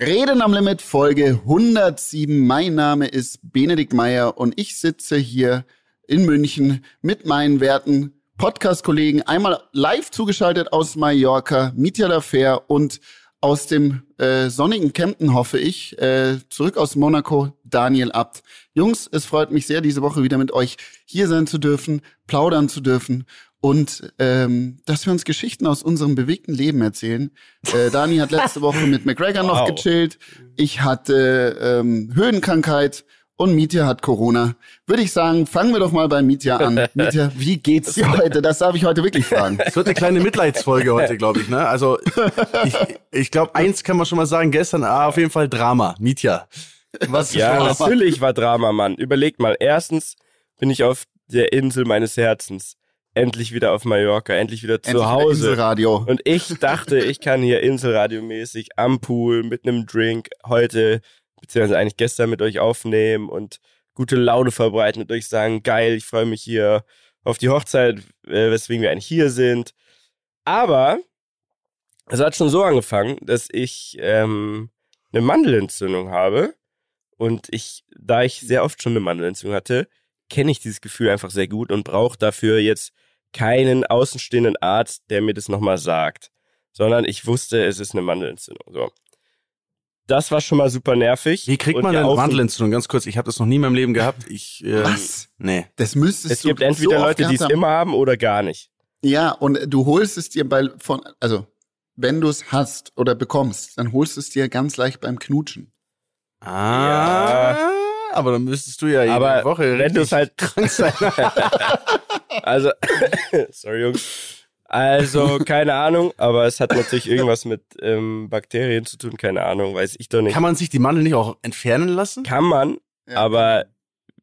Reden am Limit Folge 107. Mein Name ist Benedikt Meyer und ich sitze hier in München mit meinen werten Podcast-Kollegen. Einmal live zugeschaltet aus Mallorca, Mitya Dafer und aus dem äh, sonnigen Kempten, hoffe ich, äh, zurück aus Monaco, Daniel Abt. Jungs, es freut mich sehr, diese Woche wieder mit euch hier sein zu dürfen, plaudern zu dürfen und ähm, dass wir uns Geschichten aus unserem bewegten Leben erzählen. Äh, Dani hat letzte Woche mit McGregor wow. noch gechillt. Ich hatte ähm, Höhenkrankheit und Mietja hat Corona. Würde ich sagen, fangen wir doch mal bei Mietja an. Mietja, wie geht's dir heute? Das darf ich heute wirklich fragen. Es wird eine kleine Mitleidsfolge heute, glaube ich. Ne? Also ich, ich glaube, eins kann man schon mal sagen. Gestern ah, auf jeden Fall Drama. Mietja. Was ja, natürlich war Drama, Mann. Überlegt mal. Erstens bin ich auf der Insel meines Herzens endlich wieder auf Mallorca, endlich wieder endlich zu Hause. Wieder Inselradio. Und ich dachte, ich kann hier Inselradio-mäßig am Pool mit einem Drink heute, beziehungsweise eigentlich gestern mit euch aufnehmen und gute Laune verbreiten und euch sagen, geil, ich freue mich hier auf die Hochzeit, äh, weswegen wir eigentlich hier sind. Aber es hat schon so angefangen, dass ich ähm, eine Mandelentzündung habe. Und ich, da ich sehr oft schon eine Mandelentzündung hatte, kenne ich dieses Gefühl einfach sehr gut und brauche dafür jetzt keinen außenstehenden Arzt, der mir das nochmal sagt, sondern ich wusste, es ist eine Mandelentzündung. So. Das war schon mal super nervig. Wie kriegt man eine Mandelentzündung? Ganz kurz, ich habe das noch nie in meinem Leben gehabt. Ich, ähm, Was? Nee. Das müsstest es du gibt entweder so Leute, die es immer haben oder gar nicht. Ja, und du holst es dir bei von, also wenn du es hast oder bekommst, dann holst du es dir ganz leicht beim Knutschen. Ah. Ja aber dann müsstest du ja jede aber Woche wenn du es halt krank sein. also, sorry Jungs. Also, keine Ahnung, aber es hat natürlich irgendwas mit ähm, Bakterien zu tun, keine Ahnung, weiß ich doch nicht. Kann man sich die Mandel nicht auch entfernen lassen? Kann man, ja. aber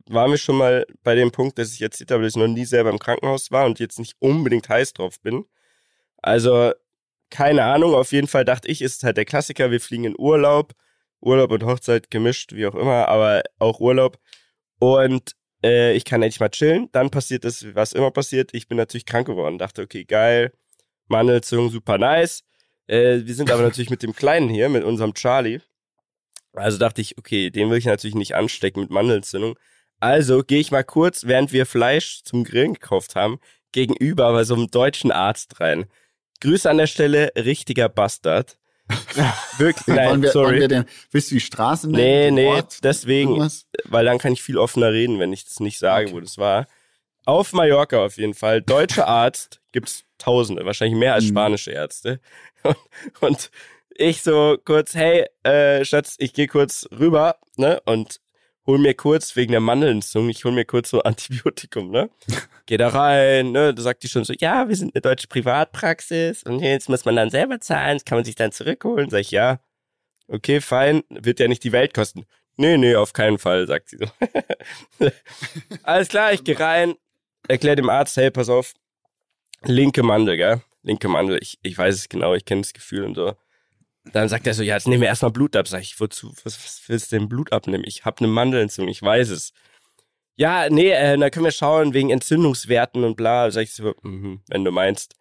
waren wir schon mal bei dem Punkt, dass ich erzählt habe, dass ich noch nie selber im Krankenhaus war und jetzt nicht unbedingt heiß drauf bin. Also, keine Ahnung, auf jeden Fall dachte ich, ist halt der Klassiker, wir fliegen in Urlaub Urlaub und Hochzeit gemischt, wie auch immer, aber auch Urlaub. Und äh, ich kann endlich mal chillen. Dann passiert das, was immer passiert. Ich bin natürlich krank geworden. Dachte, okay, geil. Mandelzung, super nice. Äh, wir sind aber natürlich mit dem Kleinen hier, mit unserem Charlie. Also dachte ich, okay, den will ich natürlich nicht anstecken mit Mandelentzündung. Also gehe ich mal kurz, während wir Fleisch zum Grillen gekauft haben, gegenüber bei so einem deutschen Arzt rein. Grüße an der Stelle, richtiger Bastard. Wirklich, nein, wir, sorry. Wir den, willst du die Straße nennen? Nee, nee, deswegen, irgendwas? weil dann kann ich viel offener reden, wenn ich das nicht sage, okay. wo das war. Auf Mallorca auf jeden Fall. Deutscher Arzt gibt's Tausende, wahrscheinlich mehr als mhm. spanische Ärzte. Und, und ich so kurz, hey, äh, Schatz, ich gehe kurz rüber, ne? Und hol mir kurz wegen der Mandelentzündung, ich hol mir kurz so Antibiotikum, ne? Geh da rein, ne? Da sagt die schon so, ja, wir sind eine deutsche Privatpraxis und jetzt muss man dann selber zahlen, das kann man sich dann zurückholen. Sag ich, ja, okay, fein, wird ja nicht die Welt kosten. Nee, nee, auf keinen Fall, sagt sie so. Alles klar, ich geh rein, erklär dem Arzt, hey, pass auf, linke Mandel, gell? Linke Mandel, ich, ich weiß es genau, ich kenne das Gefühl und so. Dann sagt er so, ja, jetzt nehmen wir erstmal Blut ab. Sag ich, wozu, was, was willst du denn Blut abnehmen? Ich habe eine Mandelentzündung, ich weiß es. Ja, nee, äh, dann können wir schauen wegen Entzündungswerten und bla. Sag ich so, mh, wenn du meinst.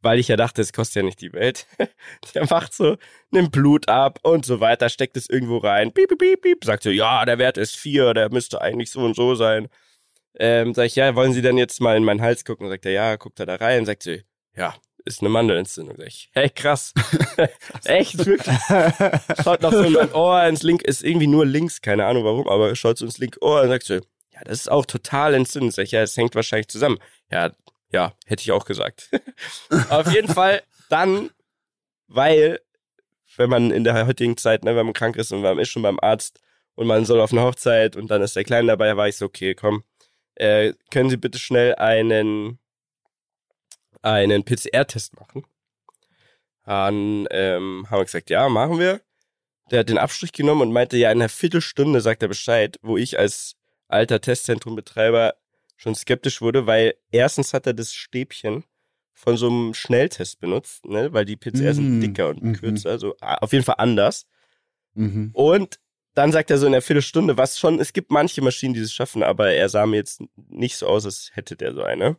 Weil ich ja dachte, es kostet ja nicht die Welt. der macht so, nimmt Blut ab und so weiter, steckt es irgendwo rein. Piep, piep, piep, piep. Sagt so, ja, der Wert ist vier, der müsste eigentlich so und so sein. Ähm, sag ich, ja, wollen Sie denn jetzt mal in meinen Hals gucken? Sagt er, ja, guckt er da rein. Sagt sie, ja, ist eine Mandelentzündung. Sag ich, hey, krass. Echt, wirklich. Schaut noch so in mein Ohr ins Link, ist irgendwie nur links, keine Ahnung warum, aber schaut so ins linke Ohr und sagt so, ja, das ist auch total entzündend. Sag ich, ja, es hängt wahrscheinlich zusammen. Ja, ja, hätte ich auch gesagt. Auf jeden Fall dann, weil, wenn man in der heutigen Zeit, ne, wenn man krank ist und man ist schon beim Arzt und man soll auf eine Hochzeit und dann ist der Kleine dabei, war ich so, okay, komm, äh, können Sie bitte schnell einen einen PCR-Test machen. Dann ähm, haben wir gesagt, ja, machen wir. Der hat den Abstrich genommen und meinte, ja, in einer Viertelstunde sagt er Bescheid, wo ich als alter Testzentrumbetreiber schon skeptisch wurde, weil erstens hat er das Stäbchen von so einem Schnelltest benutzt, ne, weil die PCR mm, sind dicker und mm kürzer, also auf jeden Fall anders. Mm Und dann sagt er so in einer Viertelstunde, was schon, es gibt manche Maschinen, die es schaffen, aber er sah mir jetzt nicht so aus, als hätte der so eine.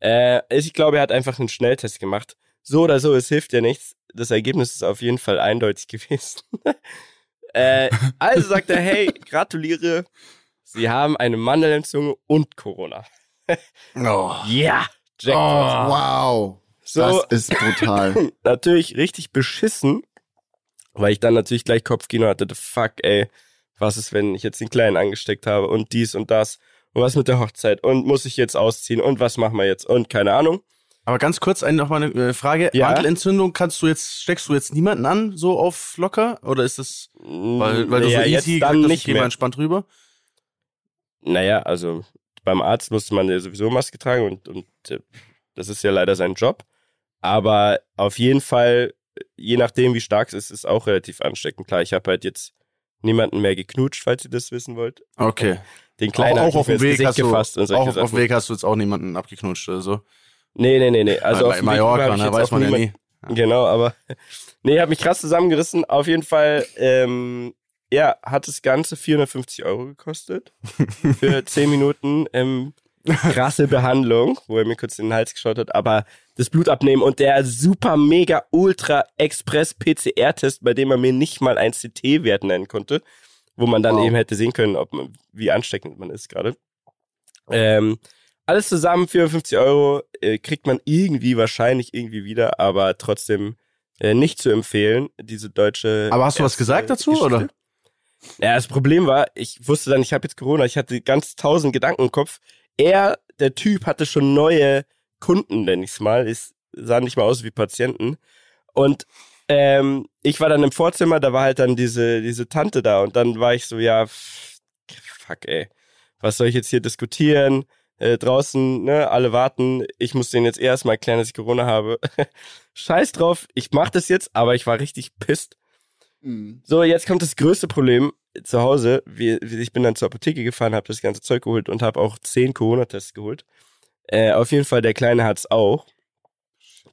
Äh, ich glaube, er hat einfach einen Schnelltest gemacht. So oder so, es hilft ja nichts. das Ergebnis ist auf jeden Fall eindeutig gewesen. äh, also sagt er, hey, gratuliere, Sie haben eine Mandelentzündung und Corona. oh. Ja, Jackpot. Oh, wow. So, das ist brutal. natürlich richtig beschissen, weil ich dann natürlich gleich Kopfkino hatte, fuck, ey, was ist, wenn ich jetzt den Kleinen angesteckt habe und dies und das und was mit der Hochzeit und muss ich jetzt ausziehen und was machen wir jetzt und keine Ahnung. Aber ganz kurz noch mal eine äh, Frage. Ja? Mandelentzündung, kannst du jetzt, steckst du jetzt niemanden an, so auf locker? Oder ist das, weil, weil du ja, so easy dann nicht mehr entspannt rüber? Naja, also beim Arzt musste man ja sowieso Maske tragen und, und äh, das ist ja leider sein Job. Aber auf jeden Fall, je nachdem, wie stark es ist, ist es auch relativ ansteckend. Klar, ich habe halt jetzt niemanden mehr geknutscht, falls ihr das wissen wollt. Okay. Den kleinen auch, auch auf dem Weg hast du, auch auf dem Weg hast du jetzt auch niemanden abgeknutscht oder so. Nee, nee, nee, nee. Also bei, auf Mallorca, ne, weiß man ja nie. Genau, aber nee, hat mich krass zusammengerissen. Auf jeden Fall, ähm, ja, hat das Ganze 450 Euro gekostet für 10 Minuten ähm, krasse Behandlung, wo er mir kurz in den Hals geschaut hat, aber das Blut abnehmen und der super mega ultra express PCR-Test, bei dem man mir nicht mal ein CT-Wert nennen konnte, wo man dann wow. eben hätte sehen können, ob man, wie ansteckend man ist gerade. Ähm, alles zusammen 54 Euro äh, kriegt man irgendwie wahrscheinlich irgendwie wieder, aber trotzdem äh, nicht zu empfehlen, diese deutsche. Aber hast du was gesagt dazu, Geschichte. oder? Ja, das Problem war, ich wusste dann, ich habe jetzt Corona, ich hatte ganz tausend Gedanken im Kopf. Er, der Typ, hatte schon neue Kunden, nenne ich es mal. Es sah nicht mal aus wie Patienten. Und ähm, ich war dann im Vorzimmer, da war halt dann diese, diese Tante da und dann war ich so, ja, fuck, ey, was soll ich jetzt hier diskutieren? Äh, draußen, ne, alle warten, ich muss denen jetzt erstmal erklären, dass ich Corona habe. Scheiß drauf, ich mach das jetzt, aber ich war richtig pisst. Mhm. So, jetzt kommt das größte Problem zu Hause. Wir, ich bin dann zur Apotheke gefahren, habe das ganze Zeug geholt und habe auch zehn Corona-Tests geholt. Äh, auf jeden Fall, der Kleine hat's auch.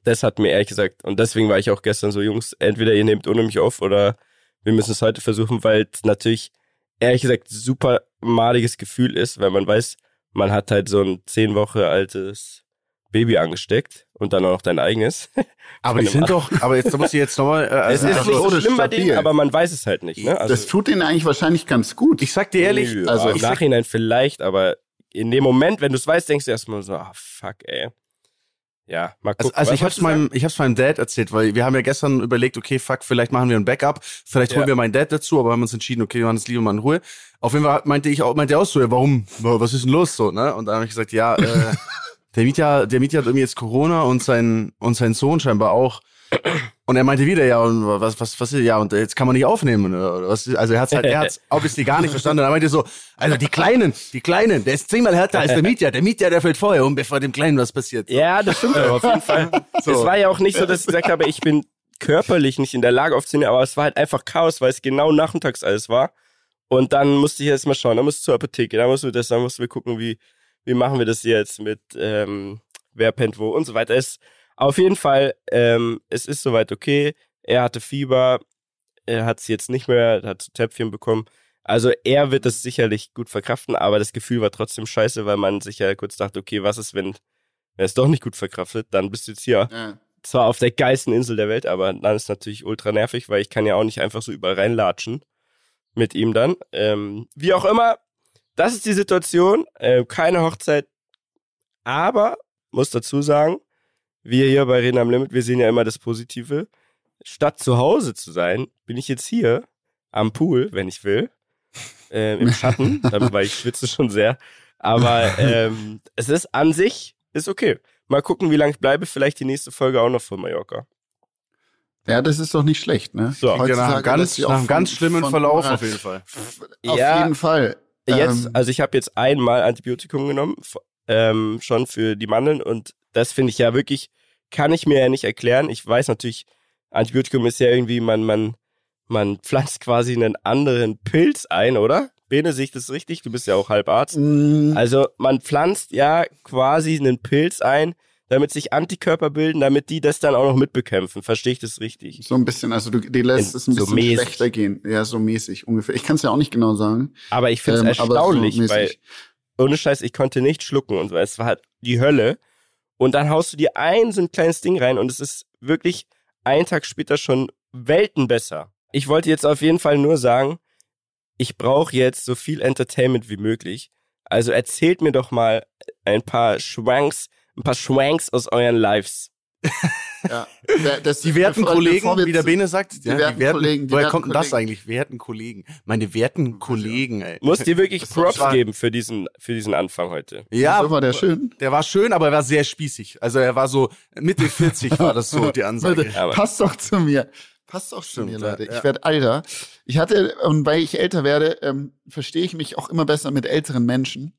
Das hat mir ehrlich gesagt, und deswegen war ich auch gestern so, Jungs, entweder ihr nehmt ohne mich auf oder wir müssen es heute versuchen, weil es natürlich, ehrlich gesagt, super maliges Gefühl ist, weil man weiß, man hat halt so ein zehn Wochen altes Baby angesteckt und dann auch noch dein eigenes. Aber die sind doch, aber jetzt da muss ich jetzt nochmal. Äh, also es ist nicht so schlimm bei denen, aber man weiß es halt nicht. Ne? Also, das tut denen eigentlich wahrscheinlich ganz gut. Ich sag dir ehrlich, nö, also im Nachhinein vielleicht, aber in dem Moment, wenn du es weißt, denkst du erstmal so, ah, fuck, ey. Ja, mal also, gucken. Also, also ich hab's meinem, ich hab's meinem Dad erzählt, weil wir haben ja gestern überlegt, okay, fuck, vielleicht machen wir ein Backup, vielleicht holen ja. wir meinen Dad dazu, aber haben uns entschieden, okay, wir machen das lieber mal in Ruhe. Auf jeden Fall meinte ich auch, meinte er auch so, ja, warum, was ist denn los so, ne? Und dann habe ich gesagt, ja, äh, der Mietja, der Mietja hat irgendwie jetzt Corona und sein, und sein Sohn scheinbar auch. Und er meinte wieder, ja, und was, was, was, ja, und jetzt kann man nicht aufnehmen, oder was? Also er hat's halt, er hat's obviously gar nicht verstanden. Und er meinte so, also die Kleinen, die Kleinen, der ist zehnmal härter als der Mietja. Der Mietja, der fällt vorher um, bevor dem Kleinen was passiert. Ja, das stimmt aber auf jeden Fall. So. Es war ja auch nicht so, dass ich gesagt habe, ich bin körperlich nicht in der Lage aufzunehmen, aber es war halt einfach Chaos, weil es genau nachmittags alles war. Und dann musste ich jetzt mal schauen, dann musst du zur Apotheke, dann musst du das, dann mussten wir gucken, wie, wie machen wir das jetzt mit, ähm, wer pennt wo und so weiter. Es, auf jeden Fall, ähm, es ist soweit okay. Er hatte Fieber, er hat es jetzt nicht mehr, hat Täpfchen bekommen. Also er wird es sicherlich gut verkraften, aber das Gefühl war trotzdem scheiße, weil man sich ja kurz dachte, okay, was ist, wenn er es doch nicht gut verkraftet, dann bist du jetzt hier. Ja. Zwar auf der geilsten Insel der Welt, aber dann ist natürlich ultra nervig, weil ich kann ja auch nicht einfach so überall reinlatschen mit ihm dann. Ähm, wie auch immer, das ist die Situation. Äh, keine Hochzeit, aber muss dazu sagen, wir hier bei Reden am Limit, wir sehen ja immer das Positive. Statt zu Hause zu sein, bin ich jetzt hier am Pool, wenn ich will, äh, im Schatten, weil ich schwitze schon sehr. Aber ähm, es ist an sich, ist okay. Mal gucken, wie lange ich bleibe. Vielleicht die nächste Folge auch noch von Mallorca. Ja, das ist doch nicht schlecht, ne? So, nach einem ganz, nach einem ganz schlimmen von, Verlauf auf jeden Fall. Auf ja, jeden Fall. Jetzt, ähm, also ich habe jetzt einmal Antibiotikum genommen, ähm, schon für die Mandeln und das finde ich ja wirklich, kann ich mir ja nicht erklären. Ich weiß natürlich, Antibiotikum ist ja irgendwie, man, man, man pflanzt quasi einen anderen Pilz ein, oder? Bene, sehe ich das richtig? Du bist ja auch Halbarzt. Mm. Also man pflanzt ja quasi einen Pilz ein, damit sich Antikörper bilden, damit die das dann auch noch mitbekämpfen. Verstehe ich das richtig? So ein bisschen, also du, die lässt es ein so bisschen mäßig. schlechter gehen. Ja, so mäßig ungefähr. Ich kann es ja auch nicht genau sagen. Aber ich finde es ähm, erstaunlich, so weil ohne Scheiß, ich konnte nicht schlucken und es war halt die Hölle. Und dann haust du dir ein so ein kleines Ding rein und es ist wirklich einen Tag später schon Welten besser. Ich wollte jetzt auf jeden Fall nur sagen, ich brauche jetzt so viel Entertainment wie möglich. Also erzählt mir doch mal ein paar Schwanks, ein paar Schwanks aus euren Lives. ja, das, die werten Kollegen, wie der Bene sagt, die, ja, werten, werten Kollegen, die woher kommt denn das eigentlich? Werten Kollegen. Meine werten Kollegen, ey. Muss dir wirklich Props geben für diesen, für diesen Anfang heute. Ja, so war der schön. Der war schön, aber er war sehr spießig. Also er war so Mitte 40 war das so die Ansage. Passt doch zu mir. Passt auch zu mir, Leute. Ja. Ich werde alter. Ich hatte, und weil ich älter werde, ähm, verstehe ich mich auch immer besser mit älteren Menschen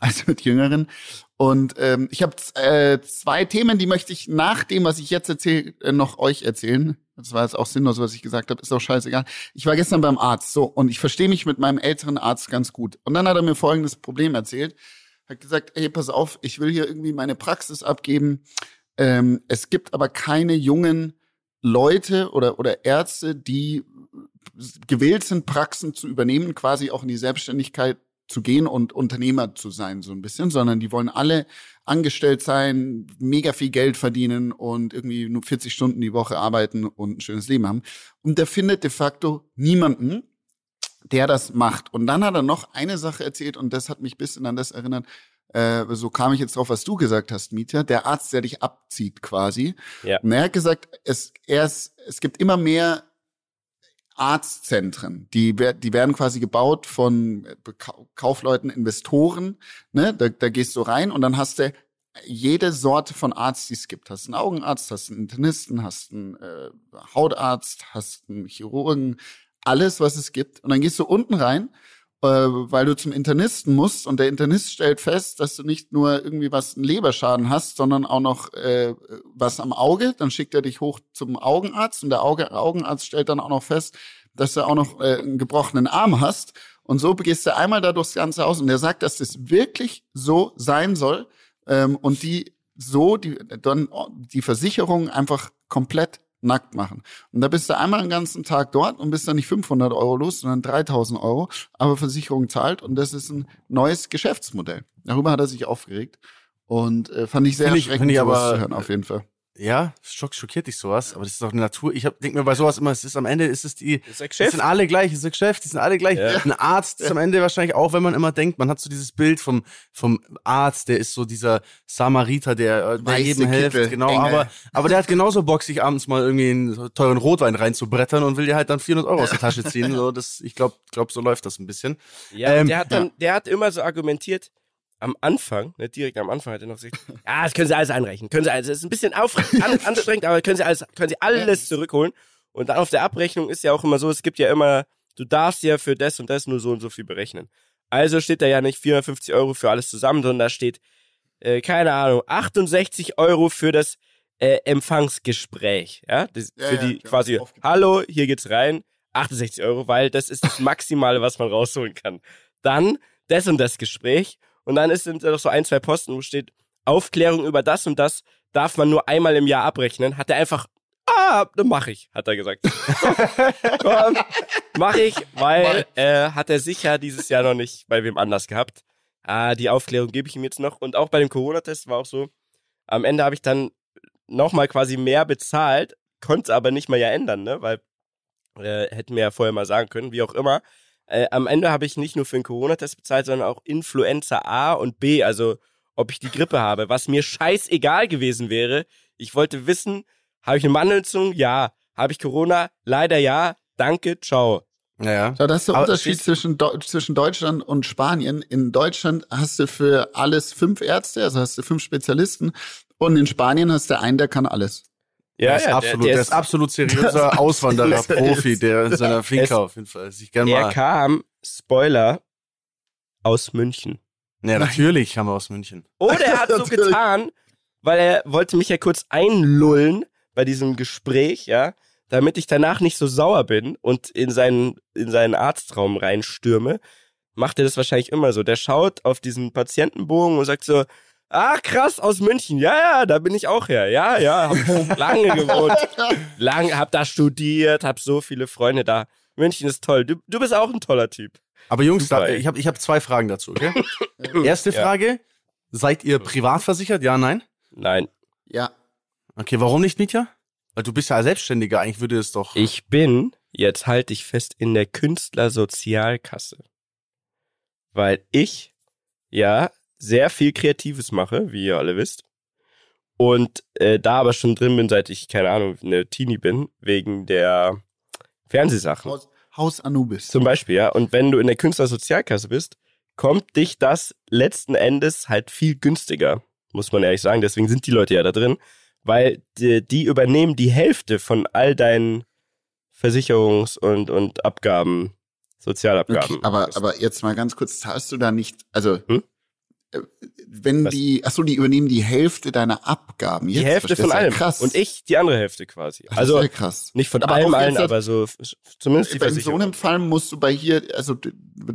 als mit jüngeren. Und ähm, ich habe äh, zwei Themen, die möchte ich nach dem, was ich jetzt erzähle, äh, noch euch erzählen. Das war jetzt auch sinnlos, was ich gesagt habe, ist auch scheißegal. Ich war gestern beim Arzt, so, und ich verstehe mich mit meinem älteren Arzt ganz gut. Und dann hat er mir folgendes Problem erzählt. Hat gesagt, hey, pass auf, ich will hier irgendwie meine Praxis abgeben. Ähm, es gibt aber keine jungen Leute oder, oder Ärzte, die gewillt sind, Praxen zu übernehmen, quasi auch in die Selbstständigkeit zu gehen und Unternehmer zu sein, so ein bisschen, sondern die wollen alle angestellt sein, mega viel Geld verdienen und irgendwie nur 40 Stunden die Woche arbeiten und ein schönes Leben haben. Und der findet de facto niemanden, der das macht. Und dann hat er noch eine Sache erzählt und das hat mich bisschen an das erinnert, äh, so kam ich jetzt drauf, was du gesagt hast, Mieter, der Arzt, der dich abzieht quasi. Ja. Und er hat gesagt, es, er ist, es gibt immer mehr Arztzentren. Die, die werden quasi gebaut von äh, Kaufleuten, Investoren. Ne? Da, da gehst du rein und dann hast du jede Sorte von Arzt, die es gibt. Hast einen Augenarzt, hast einen Internisten, hast einen äh, Hautarzt, hast einen Chirurgen, alles, was es gibt. Und dann gehst du unten rein, äh, weil du zum Internisten musst und der Internist stellt fest, dass du nicht nur irgendwie was einen Leberschaden hast, sondern auch noch äh, was am Auge. Dann schickt er dich hoch zum Augenarzt und der Auge, Augenarzt stellt dann auch noch fest, dass du auch noch äh, einen gebrochenen Arm hast. Und so gehst du einmal da durchs ganze Haus und der sagt, dass das wirklich so sein soll ähm, und die so die dann die Versicherung einfach komplett nackt machen. Und da bist du einmal den ganzen Tag dort und bist dann nicht 500 Euro los, sondern 3000 Euro, aber Versicherung zahlt und das ist ein neues Geschäftsmodell. Darüber hat er sich aufgeregt und äh, fand ich sehr find erschreckend, ich, find ich aber, zu hören, auf jeden Fall. Ja, schock, schockiert dich sowas, aber das ist doch eine Natur. Ich denke mir bei sowas immer, es ist am Ende ist es die, das ist ein Geschäft. die sind alle gleich, es ist ein Geschäft, die sind alle gleich. Ja. Ein Arzt ist am Ende wahrscheinlich auch, wenn man immer denkt, man hat so dieses Bild vom vom Arzt, der ist so dieser Samariter, der, äh, der jedem hilft, genau. Aber aber der hat genauso Bock, sich abends mal irgendwie einen teuren Rotwein reinzubrettern und will dir halt dann 400 Euro aus der Tasche ziehen. So, das, ich glaube, glaub, so läuft das ein bisschen. Ja, ähm, der hat dann, der hat immer so argumentiert am Anfang, ne, direkt am Anfang hat er noch gesagt, ja, das können Sie alles einreichen, können Sie alles, das ist ein bisschen auf, an, anstrengend, aber können Sie alles, können Sie alles zurückholen. Und dann auf der Abrechnung ist ja auch immer so, es gibt ja immer, du darfst ja für das und das nur so und so viel berechnen. Also steht da ja nicht 450 Euro für alles zusammen, sondern da steht, äh, keine Ahnung, 68 Euro für das äh, Empfangsgespräch, ja, das, ja für die quasi, hallo, hier geht's rein, 68 Euro, weil das ist das Maximale, was man rausholen kann. Dann das und das Gespräch und dann ist, sind da noch so ein, zwei Posten, wo steht, Aufklärung über das und das darf man nur einmal im Jahr abrechnen. Hat er einfach, ah, dann mach ich, hat er gesagt. Komm, mach ich, weil äh, hat er sicher dieses Jahr noch nicht bei wem anders gehabt. Ah, die Aufklärung gebe ich ihm jetzt noch. Und auch bei dem Corona-Test war auch so, am Ende habe ich dann nochmal quasi mehr bezahlt, konnte aber nicht mal ja ändern, ne? Weil äh, hätten wir ja vorher mal sagen können, wie auch immer. Äh, am Ende habe ich nicht nur für den Corona-Test bezahlt, sondern auch Influenza A und B, also ob ich die Grippe habe, was mir scheißegal gewesen wäre. Ich wollte wissen, habe ich eine Mandelentzündung? Ja. Habe ich Corona? Leider ja. Danke, ciao. Ja, ja. das ist der Aber Unterschied zwischen, zwischen Deutschland und Spanien. In Deutschland hast du für alles fünf Ärzte, also hast du fünf Spezialisten. Und in Spanien hast du einen, der kann alles. Ja, der ist ja, absolut, der, der, der ist, absolut seriöser Auswanderer, Profi, der in seiner Finca auf jeden Fall sich gerne mal. Er kam, Spoiler, aus München. Ja, natürlich kam er aus München. Oder er hat so getan, weil er wollte mich ja kurz einlullen bei diesem Gespräch, ja, damit ich danach nicht so sauer bin und in seinen, in seinen Arztraum reinstürme, macht er das wahrscheinlich immer so. Der schaut auf diesen Patientenbogen und sagt so, Ach, krass, aus München. Ja, ja, da bin ich auch her. Ja, ja, hab lange gewohnt. Lange, hab da studiert, hab so viele Freunde da. München ist toll. Du, du bist auch ein toller Typ. Aber Jungs, da, ich habe ich hab zwei Fragen dazu, okay? Erste Frage, ja. seid ihr privat versichert? Ja, nein? Nein. Ja. Okay, warum nicht, Mietja? Weil du bist ja Selbstständiger, eigentlich würde es doch. Ich bin, jetzt halte ich fest, in der Künstlersozialkasse. Weil ich ja sehr viel Kreatives mache, wie ihr alle wisst. Und äh, da aber schon drin bin, seit ich, keine Ahnung, eine Teenie bin, wegen der Fernsehsachen. Haus, Haus Anubis. Zum Beispiel, ja. Und wenn du in der Künstlersozialkasse bist, kommt dich das letzten Endes halt viel günstiger, muss man ehrlich sagen. Deswegen sind die Leute ja da drin, weil die, die übernehmen die Hälfte von all deinen Versicherungs- und, und Abgaben, Sozialabgaben. Okay, aber, aber jetzt mal ganz kurz, zahlst du da nicht, also hm? Wenn Was? die, achso, die übernehmen die Hälfte deiner Abgaben. Jetzt die Hälfte von allem. Krass. Und ich die andere Hälfte quasi. Das also ist krass. nicht von aber allem, allen, aber so zumindest die Versicherung. In so einem Fall musst du bei hier, also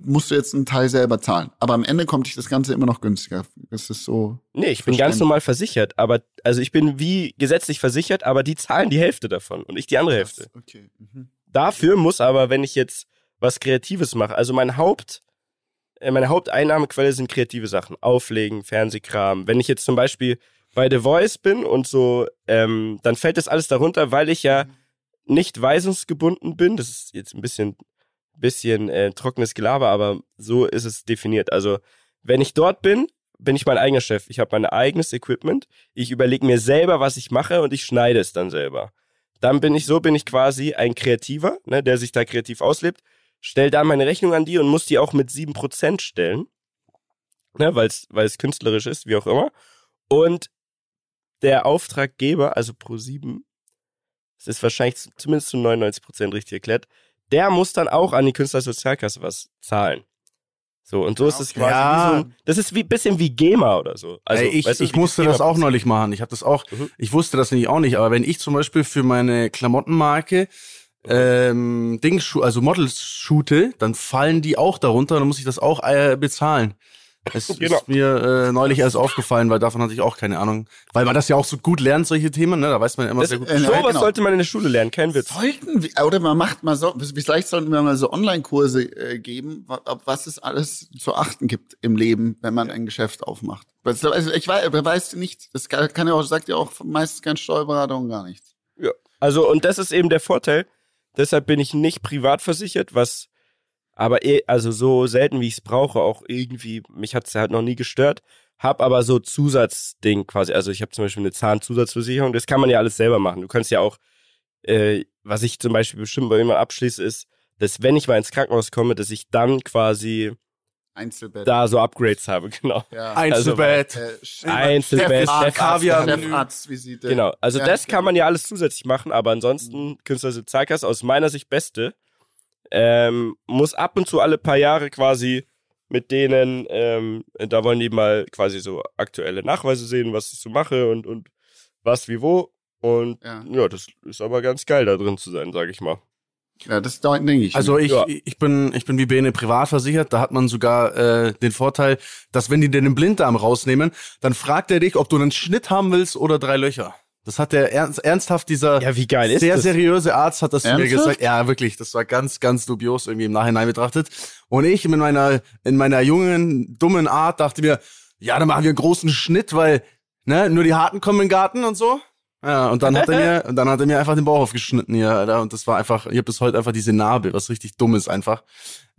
musst du jetzt einen Teil selber zahlen. Aber am Ende kommt dich das Ganze immer noch günstiger. Das ist so. Nee, ich bin ganz normal versichert, aber also ich bin wie gesetzlich versichert, aber die zahlen die Hälfte davon und ich die andere Hälfte. Okay. Mhm. Dafür muss aber, wenn ich jetzt was Kreatives mache, also mein Haupt äh, meine Haupteinnahmequelle sind kreative Sachen. Auflegen, Fernsehkram. Wenn ich jetzt zum Beispiel bei The Voice bin und so, ähm, dann fällt das alles darunter, weil ich ja nicht weisungsgebunden bin. Das ist jetzt ein bisschen, bisschen äh, trockenes Gelaber, aber so ist es definiert. Also, wenn ich dort bin, bin ich mein eigener Chef. Ich habe mein eigenes Equipment. Ich überlege mir selber, was ich mache und ich schneide es dann selber. Dann bin ich so, bin ich quasi ein Kreativer, ne, der sich da kreativ auslebt stell da meine Rechnung an die und muss die auch mit 7% stellen. Ne, weil es künstlerisch ist, wie auch immer. Und der Auftraggeber, also pro 7, das ist wahrscheinlich zumindest zu 99% richtig erklärt, der muss dann auch an die Künstlersozialkasse was zahlen. So, und so ist es quasi ja. so ein, das ist wie bisschen wie GEMA oder so. Also, Ey, ich, weißt du, ich musste das auch neulich machen. Ich habe das auch, mhm. ich wusste das nämlich auch nicht, aber wenn ich zum Beispiel für meine Klamottenmarke ähm, Dings, also Models shoote, dann fallen die auch darunter, dann muss ich das auch äh, bezahlen. Es genau. ist mir äh, neulich erst aufgefallen, weil davon hatte ich auch keine Ahnung. Weil man das ja auch so gut lernt, solche Themen, ne? Da weiß man immer das, sehr gut. Äh, so was genau. sollte man in der Schule lernen, kein Witz. Sollten wir, oder man macht mal so, vielleicht sollten wir mal so Online-Kurse äh, geben, was es alles zu achten gibt im Leben, wenn man ein Geschäft aufmacht. Also ich weiß, weiß nicht, das kann ja auch, sagt ja auch meistens kein Steuerberater und gar nichts. Ja. Also, und das ist eben der Vorteil Deshalb bin ich nicht privat versichert, was aber eh, also so selten wie ich es brauche, auch irgendwie, mich hat es halt noch nie gestört. Hab aber so Zusatzding quasi, also ich habe zum Beispiel eine Zahnzusatzversicherung, das kann man ja alles selber machen. Du kannst ja auch, äh, was ich zum Beispiel bestimmt bei jemandem abschließe, ist, dass wenn ich mal ins Krankenhaus komme, dass ich dann quasi Einzelbett. Da so Upgrades habe, genau. Ja. Einzelbett. Also, äh, Einzelbett, Chefarztvisite. Genau. Also ja, das kann man ja alles zusätzlich machen, aber ansonsten mhm. Künstlersozialkasse aus meiner Sicht beste. Ähm, muss ab und zu alle paar Jahre quasi mit denen, ähm, da wollen die mal quasi so aktuelle Nachweise sehen, was ich so mache und, und was wie wo. Und ja. ja, das ist aber ganz geil, da drin zu sein, sag ich mal. Ja, das denke ich. Also ich, ja. ich bin ich bin wie Bene privat versichert. Da hat man sogar äh, den Vorteil, dass wenn die dir den Blinddarm rausnehmen, dann fragt er dich, ob du einen Schnitt haben willst oder drei Löcher. Das hat der ernst, ernsthaft dieser ja, wie geil ist sehr das? seriöse Arzt hat das zu mir gesagt. Ja, wirklich, das war ganz ganz dubios irgendwie im Nachhinein betrachtet. Und ich in meiner in meiner jungen dummen Art dachte mir, ja, dann machen wir einen großen Schnitt, weil ne, nur die Harten kommen in den Garten und so. Ja, und dann hat er mir, und dann hat er mir einfach den Bauch aufgeschnitten hier, Alter. Und das war einfach, ich habe bis heute einfach diese Narbe, was richtig dumm ist einfach.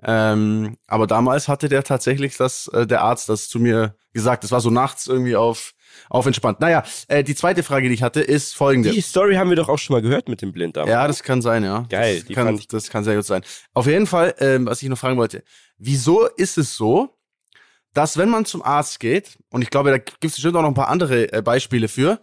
Ähm, aber damals hatte der tatsächlich das, äh, der Arzt das zu mir gesagt. Das war so nachts irgendwie auf, auf entspannt. Naja, äh, die zweite Frage, die ich hatte, ist folgende. Die Story haben wir doch auch schon mal gehört mit dem Blinddarm. Ja, das kann sein, ja. Geil. Das, kann, das kann sehr gut sein. Auf jeden Fall, ähm, was ich noch fragen wollte. Wieso ist es so, dass wenn man zum Arzt geht, und ich glaube, da gibt es bestimmt auch noch ein paar andere äh, Beispiele für,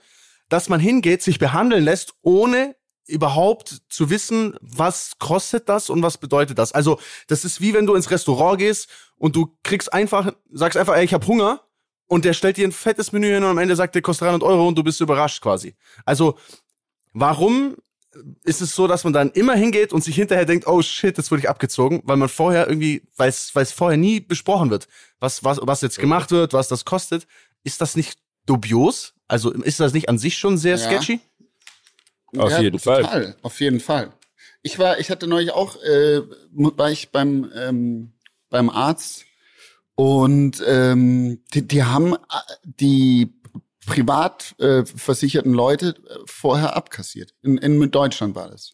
dass man hingeht, sich behandeln lässt, ohne überhaupt zu wissen, was kostet das und was bedeutet das. Also, das ist wie wenn du ins Restaurant gehst und du kriegst einfach, sagst einfach, ey, ich hab Hunger und der stellt dir ein fettes Menü hin und am Ende sagt der kostet 300 Euro und du bist überrascht quasi. Also, warum ist es so, dass man dann immer hingeht und sich hinterher denkt, oh shit, jetzt wurde ich abgezogen, weil man vorher irgendwie, weil es vorher nie besprochen wird, was, was, was jetzt gemacht wird, was das kostet. Ist das nicht dubios? Also ist das nicht an sich schon sehr sketchy? Ja, auf jeden total, Fall. Auf jeden Fall. Ich war, ich hatte neulich auch, äh, war ich beim ähm, beim Arzt und ähm, die, die haben äh, die privat äh, versicherten Leute äh, vorher abkassiert. In, in Deutschland war das.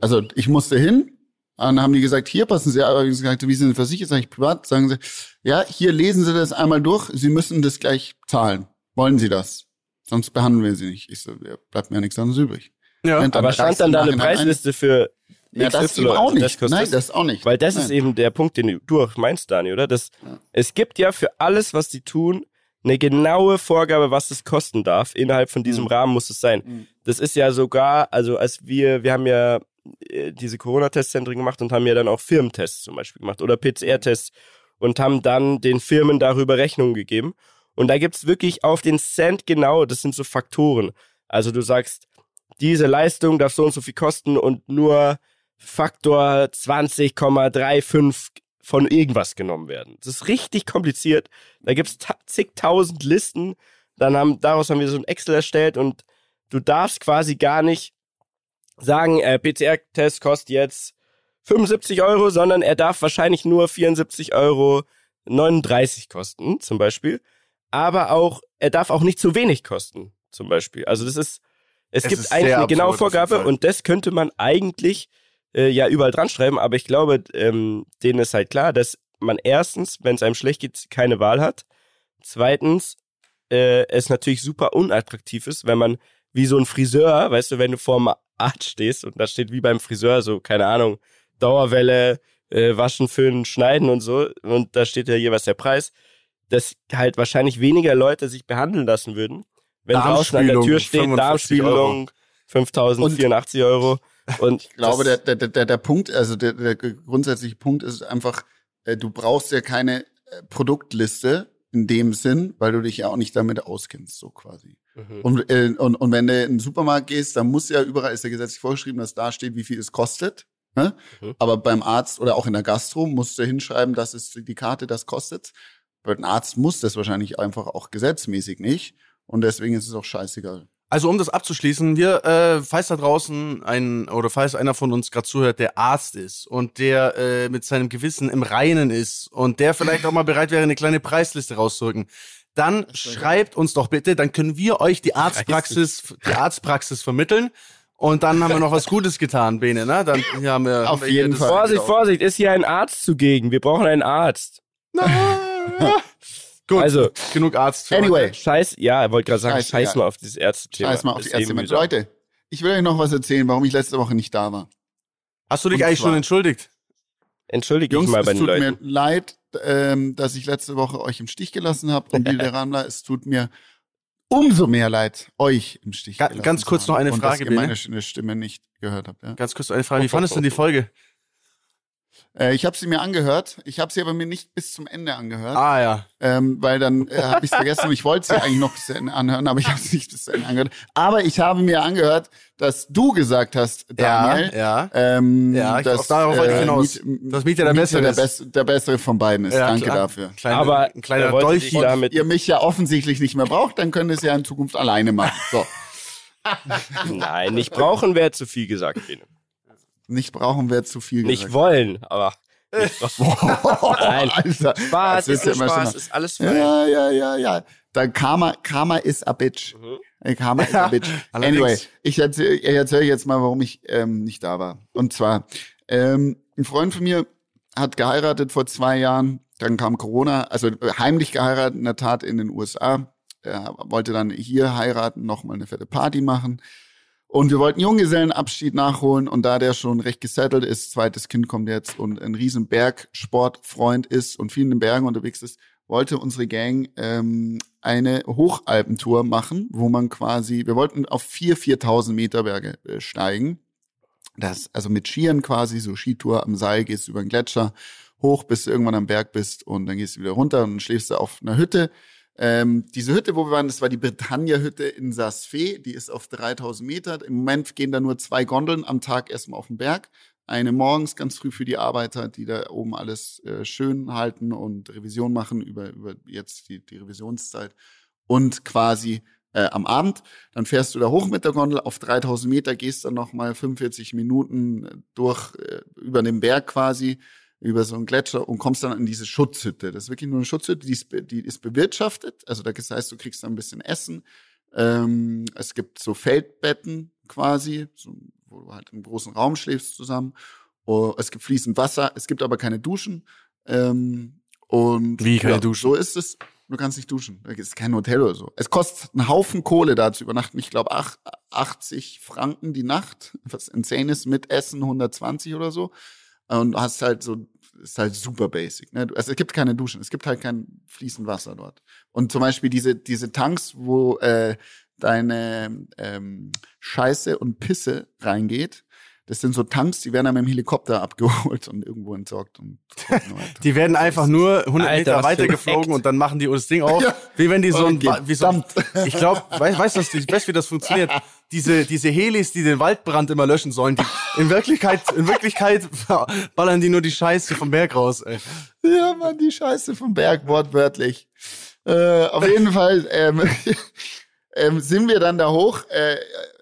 Also ich musste hin, dann haben die gesagt, hier passen Sie, aber ich gesagt, wie sind Sie versichert? Sag ich privat, sagen sie, ja, hier lesen Sie das einmal durch, Sie müssen das gleich zahlen. Wollen Sie das? Sonst behandeln wir Sie nicht. Ich so, ja, bleibt mir nichts anderes übrig. Ja, aber stand dann da eine Preisliste für ja, das eben auch nicht. Das Nein, das auch nicht. Weil das Nein. ist eben der Punkt, den du auch meinst, Dani, oder? Das, ja. Es gibt ja für alles, was die tun, eine genaue Vorgabe, was es kosten darf. Innerhalb von diesem mhm. Rahmen muss es sein. Mhm. Das ist ja sogar, also als wir, wir haben ja äh, diese Corona-Testzentren gemacht und haben ja dann auch Firmentests zum Beispiel gemacht oder PCR-Tests und haben dann den Firmen darüber Rechnungen gegeben. Und da gibt es wirklich auf den Cent genau, das sind so Faktoren. Also du sagst, diese Leistung darf so und so viel kosten und nur Faktor 20,35 von irgendwas genommen werden. Das ist richtig kompliziert. Da gibt es zigtausend Listen. Dann haben, daraus haben wir so ein Excel erstellt und du darfst quasi gar nicht sagen, äh, PCR-Test kostet jetzt 75 Euro, sondern er darf wahrscheinlich nur 74 Euro 39 kosten, zum Beispiel. Aber auch, er darf auch nicht zu wenig kosten, zum Beispiel. Also das ist, es, es gibt ist eigentlich eine genaue Vorgabe und das könnte man eigentlich äh, ja überall dran schreiben, aber ich glaube, ähm, denen ist halt klar, dass man erstens, wenn es einem schlecht geht, keine Wahl hat. Zweitens, äh, es natürlich super unattraktiv ist, wenn man wie so ein Friseur, weißt du, wenn du vorm Arzt stehst und da steht wie beim Friseur so, keine Ahnung, Dauerwelle, äh, waschen, föhnen, schneiden und so und da steht ja jeweils der Preis, dass halt wahrscheinlich weniger Leute sich behandeln lassen würden, wenn draußen an der Tür steht, Darmspiegelung, 5084 Euro. Und ich glaube, der, der, der, der Punkt, also der, der grundsätzliche Punkt ist einfach, äh, du brauchst ja keine äh, Produktliste in dem Sinn, weil du dich ja auch nicht damit auskennst, so quasi. Mhm. Und, äh, und, und wenn du in den Supermarkt gehst, dann muss ja überall, ist ja gesetzlich vorgeschrieben, dass da steht, wie viel es kostet. Ne? Mhm. Aber beim Arzt oder auch in der Gastro musst du hinschreiben, dass es die Karte das kostet. Bei einem Arzt muss das wahrscheinlich einfach auch gesetzmäßig nicht. Und deswegen ist es auch scheißegal. Also um das abzuschließen, wir, äh, falls da draußen ein oder falls einer von uns gerade zuhört, der Arzt ist und der äh, mit seinem Gewissen im Reinen ist und der vielleicht auch mal bereit wäre, eine kleine Preisliste rauszurücken, dann schreibt uns doch bitte, dann können wir euch die Arztpraxis, die Arztpraxis vermitteln. Und dann haben wir noch was Gutes getan, Bene, ne? Dann haben wir auf jeden Fall. Vorsicht, Vorsicht, ist hier ein Arzt zugegen. Wir brauchen einen Arzt. Gut, also genug Arzt. Für anyway, heute. scheiß, ja, er wollte gerade sagen, scheiß, scheiß mal auf dieses Ärzte-Thema. Scheiß mal auf die Ärzte. Leute, ich will euch noch was erzählen, warum ich letzte Woche nicht da war. Hast du dich Und eigentlich zwar, schon entschuldigt? Entschuldige Jungs, mal bei den Leuten. Es tut mir leid, ähm, dass ich letzte Woche euch im Stich gelassen habe und der Ramler. Es tut mir umso mehr leid, euch im Stich Ga gelassen Ganz kurz noch eine Frage, und dass ihr meine Stimme nicht gehört habt. Ja? Ganz kurz noch eine Frage. Wie fandest du denn die Folge? Äh, ich habe sie mir angehört. Ich habe sie aber mir nicht bis zum Ende angehört. Ah ja. Ähm, weil dann äh, habe ich es vergessen und ich wollte sie eigentlich noch bis zum Ende anhören, aber ich habe sie nicht bis zum Ende angehört. Aber ich habe mir angehört, dass du gesagt hast, Daniel, ja, ja, ähm, ja ich dass, darauf wollte ich hinaus, Miet, dass Mieter der Bessere der, Bess der bessere von beiden ist. Ja, Danke klar. dafür. Kleine, aber ein kleiner Dolch damit. Ihr mich ja offensichtlich nicht mehr braucht, dann könnt ihr es ja in Zukunft alleine machen. So. Nein, nicht brauchen wäre zu viel gesagt, Bene. Nicht brauchen wäre zu viel gesagt. Nicht wollen, aber Nein, Alter, Spaß, ist, ist Spaß, ist alles frei. Ja, ja, ja, ja. Dann Karma, Karma is a bitch. Mhm. Karma is a bitch. anyway, ich erzähle erzähl jetzt mal, warum ich ähm, nicht da war. Und zwar, ähm, ein Freund von mir hat geheiratet vor zwei Jahren. Dann kam Corona, also heimlich geheiratet, in der Tat in den USA. Er wollte dann hier heiraten, nochmal eine fette Party machen. Und wir wollten Junggesellenabschied nachholen und da der schon recht gesettelt ist, zweites Kind kommt jetzt und ein riesen Bergsportfreund ist und viel in den Bergen unterwegs ist, wollte unsere Gang ähm, eine Hochalpentour machen, wo man quasi, wir wollten auf vier, 4.000 Meter Berge äh, steigen. Das, also mit Skiern quasi, so Skitour am Seil, gehst über den Gletscher hoch, bis du irgendwann am Berg bist und dann gehst du wieder runter und schläfst du auf einer Hütte ähm, diese Hütte, wo wir waren, das war die Britannia-Hütte in Sasfee. Die ist auf 3000 Meter. Im Moment gehen da nur zwei Gondeln am Tag erstmal auf den Berg. Eine morgens ganz früh für die Arbeiter, die da oben alles äh, schön halten und Revision machen über, über jetzt die, die Revisionszeit. Und quasi äh, am Abend. Dann fährst du da hoch mit der Gondel auf 3000 Meter, gehst dann nochmal 45 Minuten durch, äh, über den Berg quasi über so einen Gletscher und kommst dann in diese Schutzhütte. Das ist wirklich nur eine Schutzhütte, die ist, die ist bewirtschaftet. Also das heißt, du kriegst da ein bisschen Essen. Ähm, es gibt so Feldbetten quasi, so, wo du halt im großen Raum schläfst zusammen. Oh, es gibt fließend Wasser, es gibt aber keine Duschen. Ähm, und Wie keine ja, Duschen? So ist es. Du kannst nicht duschen. Da ist kein Hotel oder so. Es kostet einen Haufen Kohle da zu übernachten. Ich glaube 80 Franken die Nacht, was insane ist, mit Essen 120 oder so. Und du hast halt so, ist halt super basic. Ne? Also es gibt keine Duschen, es gibt halt kein fließend Wasser dort. Und zum Beispiel diese, diese Tanks, wo äh, deine ähm, Scheiße und Pisse reingeht, das sind so Tanks, die werden dann mit dem Helikopter abgeholt und irgendwo entsorgt. Und die werden einfach nur 100 Alter, Meter weiter geflogen und dann machen die das Ding auf, ja. wie wenn die so ein, wie so, ich glaube, weißt weißt du, ich weiß, wie das funktioniert. Diese, diese Helis, die den Waldbrand immer löschen sollen, die, in Wirklichkeit, in Wirklichkeit ballern die nur die Scheiße vom Berg raus, ey. Ja, man, die Scheiße vom Berg, wortwörtlich. Äh, auf jeden Fall, ähm, ähm, sind wir dann da hoch, äh,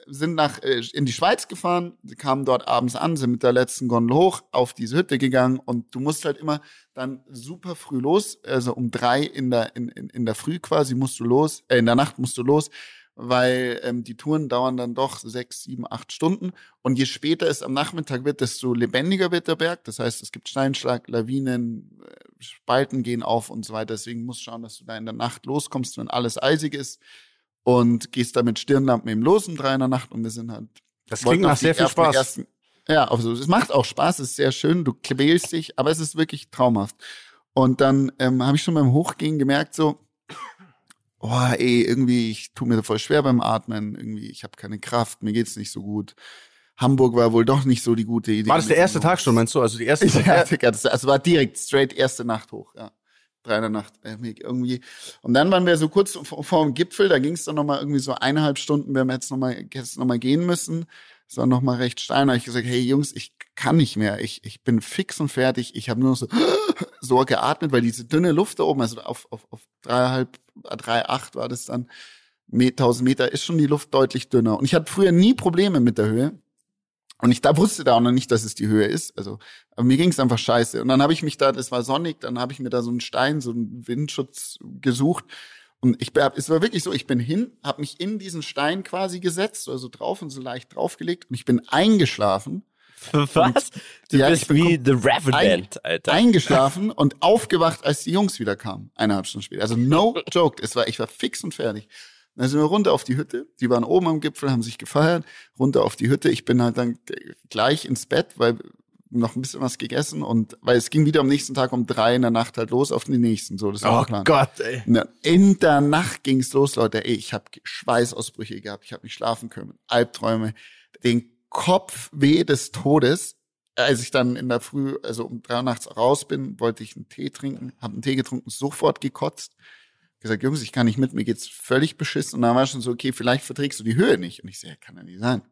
sind nach äh, in die Schweiz gefahren, kamen dort abends an, sind mit der letzten Gondel hoch auf diese Hütte gegangen und du musst halt immer dann super früh los, also um drei in der in, in, in der Früh quasi musst du los, äh, in der Nacht musst du los, weil ähm, die Touren dauern dann doch sechs, sieben, acht Stunden und je später es am Nachmittag wird, desto lebendiger wird der Berg. Das heißt, es gibt Steinschlag, Lawinen, äh, Spalten gehen auf und so weiter. Deswegen musst du schauen, dass du da in der Nacht loskommst, wenn alles eisig ist und gehst da mit Stirnlampen eben los um drei in der Nacht und wir sind halt. Das klingt nach sehr viel Spaß. Ersten, ja, also es macht auch Spaß, es ist sehr schön, du quälst dich, aber es ist wirklich traumhaft. Und dann ähm, habe ich schon beim Hochgehen gemerkt, so, oh, ey, irgendwie, ich tue mir voll schwer beim Atmen, irgendwie, ich habe keine Kraft, mir geht's nicht so gut. Hamburg war wohl doch nicht so die gute Idee. War das der erste Tag schon, meinst du? Also die erste ja, das, also war direkt straight erste Nacht hoch, ja drei in der Nacht äh, irgendwie. Und dann waren wir so kurz vor, vor dem Gipfel, da ging es dann nochmal irgendwie so eineinhalb Stunden, wir haben jetzt nochmal jetzt noch mal gehen müssen. Es war nochmal recht steil. Habe ich gesagt, hey Jungs, ich kann nicht mehr. Ich, ich bin fix und fertig. Ich habe nur so, so geatmet, weil diese dünne Luft da oben, also auf, auf, auf dreieinhalb, drei, acht war das dann, 1000 Meter ist schon die Luft deutlich dünner. Und ich hatte früher nie Probleme mit der Höhe. Und ich da wusste da auch noch nicht, dass es die Höhe ist. Also, aber mir ging es einfach scheiße. Und dann habe ich mich da, das war sonnig, dann habe ich mir da so einen Stein, so einen Windschutz gesucht. Und ich es war wirklich so, ich bin hin, habe mich in diesen Stein quasi gesetzt, also drauf und so leicht draufgelegt und ich bin eingeschlafen. Was? Und, du ja, bist wie The Revenant, Alter. Eingeschlafen und aufgewacht, als die Jungs wieder kamen, eineinhalb Stunden später. Also no joke, es war, ich war fix und fertig. Dann sind wir runter auf die Hütte. Die waren oben am Gipfel, haben sich gefeiert. Runter auf die Hütte. Ich bin halt dann gleich ins Bett, weil noch ein bisschen was gegessen und weil es ging wieder am nächsten Tag um drei in der Nacht halt los auf den nächsten. So, das war oh Plan. Gott, ey. In der Nacht ging's los, Leute. Ey, ich habe Schweißausbrüche gehabt, ich habe nicht schlafen können, Albträume, den Kopfweh des Todes. Als ich dann in der Früh, also um drei Uhr nachts raus bin, wollte ich einen Tee trinken, habe einen Tee getrunken, sofort gekotzt gesagt, Jungs, ich kann nicht mit, mir geht's völlig beschissen. Und dann war schon so, okay, vielleicht verträgst du die Höhe nicht. Und ich sehe, kann ja nicht sein.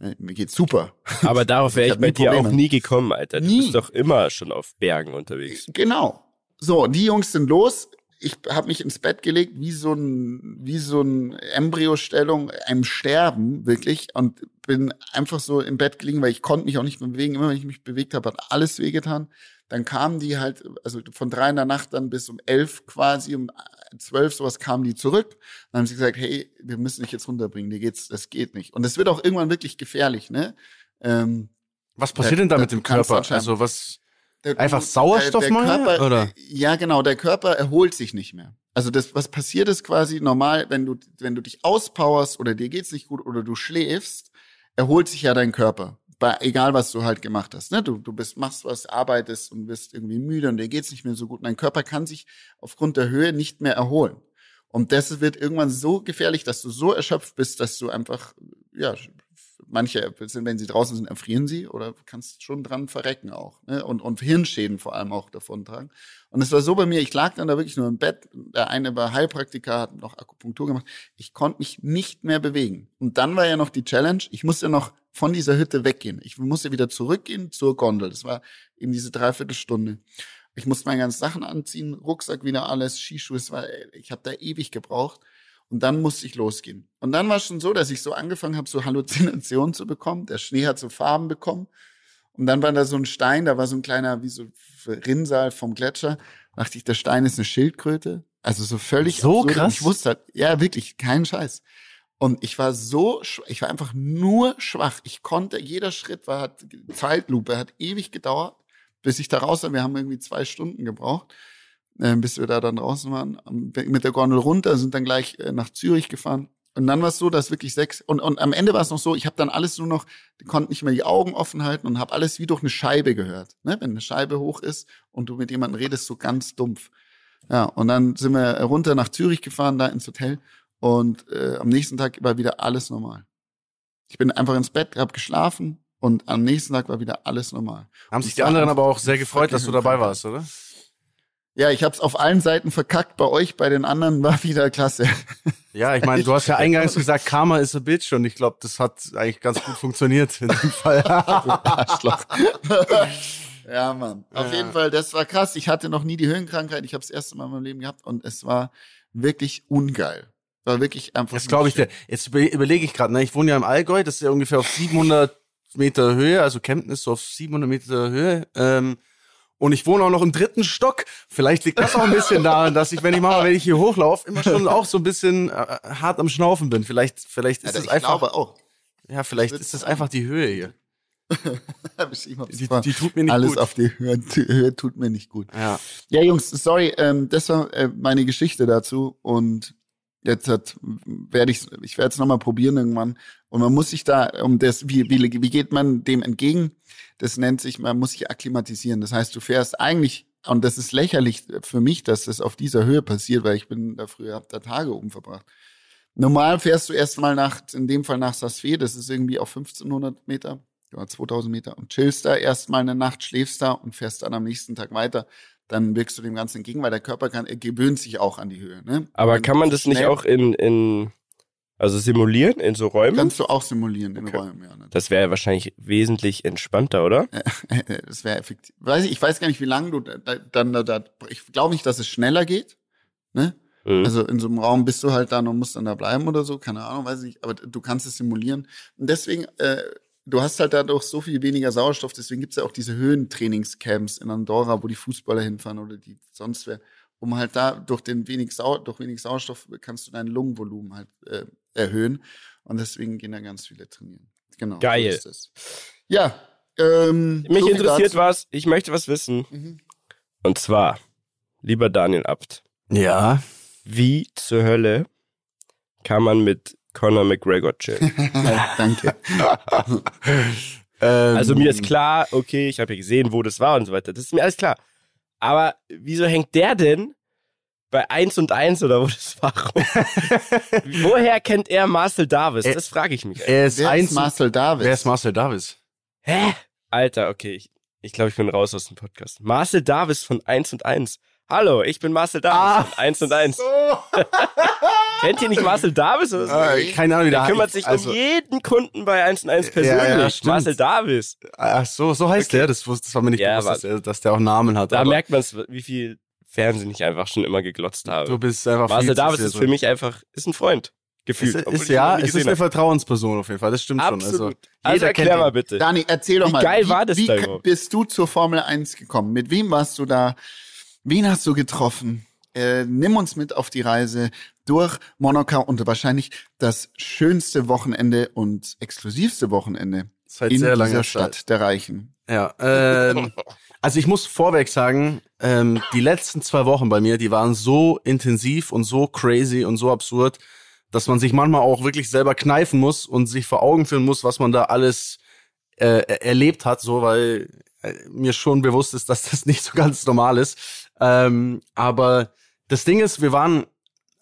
Äh, mir geht's super. Aber darauf wäre ich, ich bei dir Probleme. auch nie gekommen, Alter. Du nie. bist doch immer schon auf Bergen unterwegs. Genau. So, die Jungs sind los. Ich habe mich ins Bett gelegt, wie so ein, wie so ein Embryostellung, einem Sterben, wirklich. Und bin einfach so im Bett gelegen, weil ich konnte mich auch nicht mehr bewegen. Immer wenn ich mich bewegt habe, hat alles wehgetan. Dann kamen die halt, also von drei in der Nacht dann bis um elf quasi, um zwölf, sowas kamen die zurück. Dann haben sie gesagt, hey, wir müssen dich jetzt runterbringen, dir geht's, das geht nicht. Und es wird auch irgendwann wirklich gefährlich, ne? Ähm, was passiert denn da mit dem Körper? Also was, der, einfach Sauerstoffmangel, oder? Ja, genau, der Körper erholt sich nicht mehr. Also das, was passiert ist quasi normal, wenn du, wenn du dich auspowerst oder dir geht's nicht gut oder du schläfst, erholt sich ja dein Körper bei, egal was du halt gemacht hast, ne? Du, du bist, machst was, arbeitest und bist irgendwie müde und dir geht's nicht mehr so gut. Dein Körper kann sich aufgrund der Höhe nicht mehr erholen. Und das wird irgendwann so gefährlich, dass du so erschöpft bist, dass du einfach, ja, manche, wenn sie draußen sind, erfrieren sie oder kannst schon dran verrecken auch. Ne? Und, und Hirnschäden vor allem auch davon tragen. Und es war so bei mir, ich lag dann da wirklich nur im Bett. Der eine war Heilpraktiker, hat noch Akupunktur gemacht. Ich konnte mich nicht mehr bewegen. Und dann war ja noch die Challenge, ich musste noch von dieser Hütte weggehen. Ich musste wieder zurückgehen zur Gondel. Das war eben diese Dreiviertelstunde. Ich musste meine ganzen Sachen anziehen, Rucksack wieder alles, Skischuhe. Es war, ich habe da ewig gebraucht. Und dann musste ich losgehen. Und dann war es schon so, dass ich so angefangen habe, so Halluzinationen zu bekommen. Der Schnee hat so Farben bekommen. Und dann war da so ein Stein, da war so ein kleiner, wie so Rinnsal vom Gletscher, dachte ich, der Stein ist eine Schildkröte. Also so völlig So absurd. Krass? Ich wusste halt, ja, wirklich, kein Scheiß. Und ich war so, ich war einfach nur schwach. Ich konnte, jeder Schritt war, hat Zeitlupe, hat ewig gedauert, bis ich da raus war. Wir haben irgendwie zwei Stunden gebraucht, äh, bis wir da dann draußen waren. Mit der Gondel runter, sind dann gleich äh, nach Zürich gefahren. Und dann war es so, dass wirklich sechs, und, und am Ende war es noch so, ich habe dann alles nur noch, konnte nicht mehr die Augen offen halten und habe alles wie durch eine Scheibe gehört. Ne? Wenn eine Scheibe hoch ist und du mit jemandem redest, so ganz dumpf. Ja, und dann sind wir runter nach Zürich gefahren, da ins Hotel. Und äh, am nächsten Tag war wieder alles normal. Ich bin einfach ins Bett, habe geschlafen und am nächsten Tag war wieder alles normal. Haben sich Ich die anderen aber auch sehr gefreut, dass du dabei warst, oder? Ja, ich habe es auf allen Seiten verkackt. Bei euch, bei den anderen war wieder klasse. Ja, ich meine, du hast ja eingangs gesagt, Karma is a bitch und ich glaube, das hat eigentlich ganz gut funktioniert in dem Fall. Arschloch. ja, Mann. Auf Ja. jeden Fall, das war krass. Ich hatte noch nie die Höhenkrankheit. Ich habe das erste Mal in meinem Leben gehabt und es war wirklich ungeil. War wirklich einfach. Das glaube ich dir. Jetzt über- überlege ich gerade, ne? ich wohne ja im Allgäu, das ist ja ungefähr auf 700 Meter Höhe, also Kempten ist so auf 700 Meter Höhe. Ähm, und ich wohne auch noch im dritten Stock. Vielleicht liegt das auch ein bisschen daran, dass ich, wenn ich mal, wenn ich hier hochlaufe, immer schon auch so ein bisschen äh, hart am Schnaufen bin. Vielleicht, vielleicht Ja, ist es ich einfach, glaube auch. ja, vielleicht ist das einfach die Höhe hier. Die, die tut mir nicht Alles gut. auf die Höhe, Höhe tut mir nicht gut. ja. Ja, Jungs, sorry, ähm, das war äh, meine Geschichte dazu und jetzt hat, werde ich, ich werde es nochmal probieren irgendwann. Und man muss sich da, um das, wie, wie, wie geht man dem entgegen? Das nennt sich, man muss sich akklimatisieren. Das heißt, du fährst eigentlich, und das ist lächerlich für mich, dass das auf dieser Höhe passiert, weil ich bin da früher, hab da Tage oben verbracht. Normal fährst du erstmal nach, in dem Fall nach Sasfee, das ist irgendwie auf 1500 Meter, ja, 2000 Meter und chillst da erstmal eine Nacht, schläfst da und fährst dann am nächsten Tag weiter. Dann wirkst du dem Ganzen entgegen, weil der Körper kann, gewöhnt sich auch an die Höhe. Ne? Aber kann man das nicht auch in, in also simulieren, in so Räumen? Kannst du auch simulieren in Okay. Räumen, ja. natürlich. Das wäre wahrscheinlich wesentlich entspannter, oder? Das wäre effektiv. Weiß ich, ich weiß gar nicht, wie lange du da, da, dann da, da ich glaube nicht, dass es schneller geht. Ne? Mhm. Also in so einem Raum bist du halt dann und musst dann da bleiben oder so, keine Ahnung, weiß ich nicht, aber du kannst es simulieren. Und deswegen, äh, du hast halt dadurch so viel weniger Sauerstoff, deswegen gibt's ja auch diese Höhentrainingscamps in Andorra, wo die Fußballer hinfahren oder die sonst wer, um halt da durch den wenig Sau durch wenig Sauerstoff kannst du dein Lungenvolumen halt äh, erhöhen. Und deswegen gehen da ganz viele trainieren. Genau. Geil. So ist es. Ja. Ähm, Mich so interessiert dazu. was, ich möchte was wissen. Mhm. Und zwar, lieber Daniel Abt, Ja. wie zur Hölle kann man mit Conor McGregor chillen? Danke. Ähm, Also mir ist klar, okay, ich habe ja gesehen, wo das war und so weiter. Das ist mir alles klar. Aber wieso hängt der denn bei 1 und 1 oder wo das war? Woher kennt er Marcel Davis? Das frage ich mich. Er ist Wer eins. ist Marcel Davis? Wer ist Marcel Davis? Hä? Alter, okay. Ich, ich glaube, ich bin raus aus dem Podcast. Marcel Davis von 1 und 1. Hallo, ich bin Marcel Davis Ah. 1 und 1. Kennt ihr nicht Marcel Davis? Oder so? Äh, keine Ahnung, wie Der kümmert sich also, um jeden Kunden bei 1 und 1 Ja, persönlich. ja, stimmt. Marcel Davis. Ach so, so heißt der. Das, wusste, das war mir nicht Ja, bewusst, dass, der, dass der auch Namen hat. Da aber merkt man wie viel Fernsehen ich einfach schon immer geglotzt habe. du bist einfach Marcel Davis ist für mich einfach, ist ein Freund. Gefühlt. Ist, ist ja, es ist eine habe. Vertrauensperson auf jeden Fall. Das stimmt Absolut. schon. Also, Also jeder erklär kennt mal bitte. Dani, erzähl doch Wie mal. geil wie, war das wie da überhaupt? bist du zur Formel 1 gekommen? Mit wem warst du da? Wen hast du getroffen? Äh, nimm uns mit auf die Reise durch Monaco und wahrscheinlich das schönste Wochenende und exklusivste Wochenende Seit in sehr dieser langer Stadt Zeit. der Reichen. Ja, ähm, also ich muss vorweg sagen, ähm, die letzten zwei Wochen bei mir, die waren so intensiv und so crazy und so absurd, dass man sich manchmal auch wirklich selber kneifen muss und sich vor Augen führen muss, was man da alles äh, erlebt hat, so weil äh, mir schon bewusst ist, dass das nicht so ganz normal ist. Ähm, aber das Ding ist, wir waren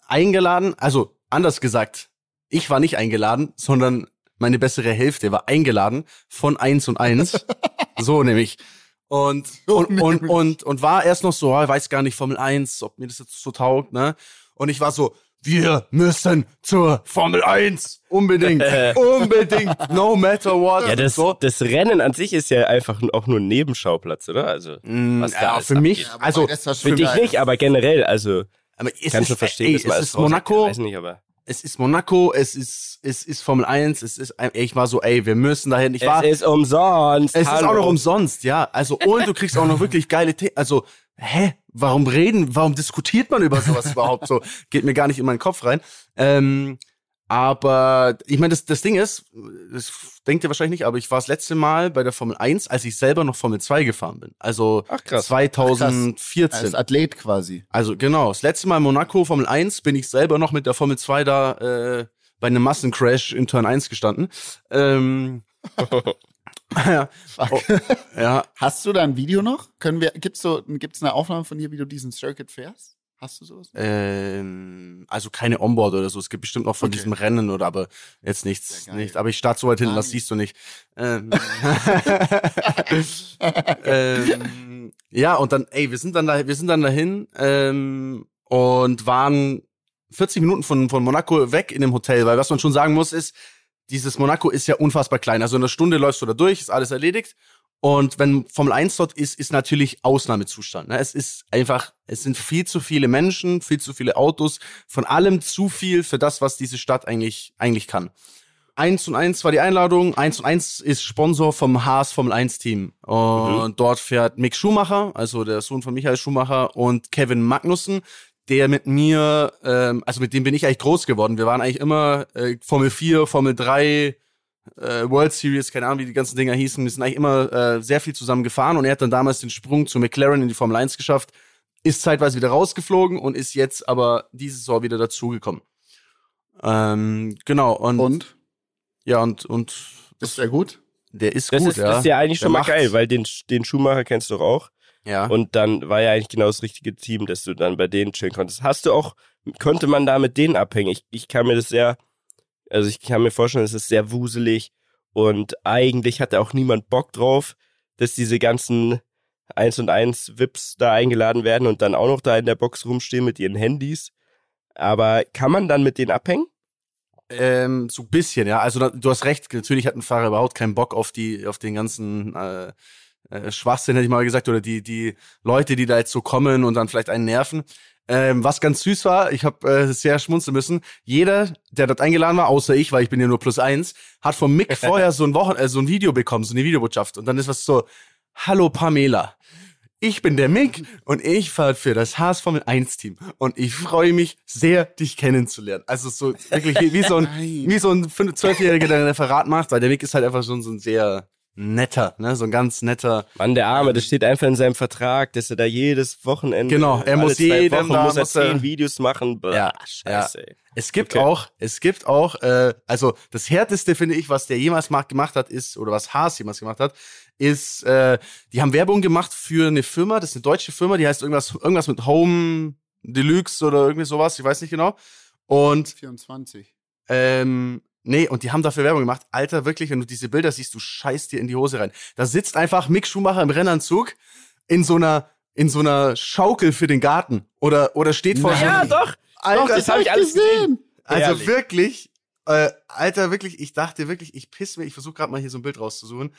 eingeladen, also anders gesagt, ich war nicht eingeladen, sondern meine bessere Hälfte war eingeladen von eins und eins. so nämlich. Und, und, und, und, und war erst noch so, ah, ich weiß gar nicht, Formel 1, ob mir das jetzt so taugt, ne? Und ich war so, wir müssen zur Formel 1. Unbedingt. unbedingt. No matter what. Ja, das, so. das Rennen an sich ist ja einfach auch nur ein Nebenschauplatz, oder? Also, Mm, ja, für mich, aber also, für dich nicht, aber generell, also, aber ich es kann ist, schon verstehen, ey, dass man es ist sagt, Monaco, Weiß nicht, aber. Es ist Monaco, es ist, es ist Formel 1, es ist, ich war so, ey, wir müssen dahin. Ich war, es ist umsonst. Es Hallo. ist auch noch umsonst, ja. Also, und du kriegst auch noch wirklich geile Themen. Also, hä? Warum reden, warum diskutiert man über sowas überhaupt so? Geht mir gar nicht in meinen Kopf rein. Ähm, aber ich meine, das, das Ding ist, das denkt ihr wahrscheinlich nicht, aber ich war das letzte Mal bei der Formel 1, als ich selber noch Formel 2 gefahren bin. Also Ach, 2014. Ach, Als Athlet quasi. Also genau, das letzte Mal Monaco Formel 1 bin ich selber noch mit der Formel 2 da äh, bei einem Massencrash in Turn 1 gestanden. Ähm, ja. Oh, ja. Hast du da ein Video noch? Können wir, gibt's so, gibt's eine Aufnahme von dir, wie du diesen Circuit fährst? Hast du sowas? Ähm, also keine Onboard oder so. Es gibt bestimmt noch von okay. diesem Rennen oder aber jetzt nichts. nicht. Aber ich starte so weit hinten, das siehst du nicht. Ähm, ähm, ja, und dann, ey, wir sind dann da, wir sind dann dahin ähm, und waren 40 Minuten von, von Monaco weg in dem Hotel, weil was man schon sagen muss, ist, dieses Monaco ist ja unfassbar klein. Also in einer Stunde läufst du da durch, ist alles erledigt. Und wenn Formel 1 dort ist, ist natürlich Ausnahmezustand. Ne? Es ist einfach, es sind viel zu viele Menschen, viel zu viele Autos, von allem zu viel für das, was diese Stadt eigentlich, eigentlich kann. Eins und eins war die Einladung. Eins und eins ist Sponsor vom Haas Formel 1 Team. Und mhm. dort fährt Mick Schumacher, also der Sohn von Michael Schumacher und Kevin Magnussen, der mit mir, ähm, also mit dem bin ich eigentlich groß geworden. Wir waren eigentlich immer äh, Formel 4, Formel 3, äh, World Series, keine Ahnung, wie die ganzen Dinger hießen. Wir sind eigentlich immer äh, sehr viel zusammen gefahren und er hat dann damals den Sprung zu McLaren in die Formel 1 geschafft, ist zeitweise wieder rausgeflogen und ist jetzt aber diese Saison wieder dazugekommen. Ähm, genau, und, und? Ja, und, und ist er gut? Der ist das gut, ist, ja. Das ist ja eigentlich der schon mal geil, weil den, den Schumacher kennst du doch auch. Ja. Und dann war ja eigentlich genau das richtige Team, dass du dann bei denen chillen konntest. Hast du auch, konnte man da mit denen abhängen? Ich, ich kann mir das sehr, also ich kann mir vorstellen, es ist sehr wuselig und eigentlich hatte auch niemand Bock drauf, dass diese ganzen 1 und 1 Vips da eingeladen werden und dann auch noch da in der Box rumstehen mit ihren Handys. Aber kann man dann mit denen abhängen? Ähm, so ein bisschen, ja. Also du hast recht, natürlich hat ein Fahrer überhaupt keinen Bock auf die, auf den ganzen äh, äh, Schwachsinn, hätte ich mal gesagt, oder die, die Leute, die da jetzt so kommen und dann vielleicht einen nerven. Ähm, was ganz süß war, ich habe äh, sehr schmunzeln müssen. Jeder, der dort eingeladen war, außer ich, weil ich bin ja nur plus eins, hat vom Mick vorher so ein Wochen, äh, so ein Video bekommen, so eine Videobotschaft. Und dann ist was so: Hallo Pamela, ich bin der Mick und ich fahre für das Haas Formel 1 Team und ich freue mich sehr, dich kennenzulernen. Also so wirklich wie so ein, wie so ein Zwölfjähriger, der ein Referat macht, weil der Mick ist halt einfach schon so ein sehr netter, ne, so ein ganz netter. Mann, der Arme, das steht einfach in seinem Vertrag, dass er da jedes Wochenende. Genau, er muss jeden Wochen muss er zehn Videos machen. Blah, ja, scheiße. Ja. Es gibt okay. auch, es gibt auch, äh, also das härteste finde ich, was der jemals gemacht hat, ist oder was Haas jemals gemacht hat, ist, äh, die haben Werbung gemacht für eine Firma, das ist eine deutsche Firma, die heißt irgendwas, irgendwas mit Home Deluxe oder irgendwie sowas, ich weiß nicht genau. Und 24. Ähm, Nee, und die haben dafür Werbung gemacht. Alter, wirklich, wenn du diese Bilder siehst, du scheißt dir in die Hose rein. Da sitzt einfach Mick Schumacher im Rennanzug in so einer, in so einer Schaukel für den Garten. Oder, oder steht vor Ja, doch. Alter, doch, das habe ich alles gesehen. Also Ehrlich. wirklich, äh, Alter, wirklich, ich dachte wirklich, ich piss mir, ich versuche gerade mal hier so ein Bild rauszusuchen.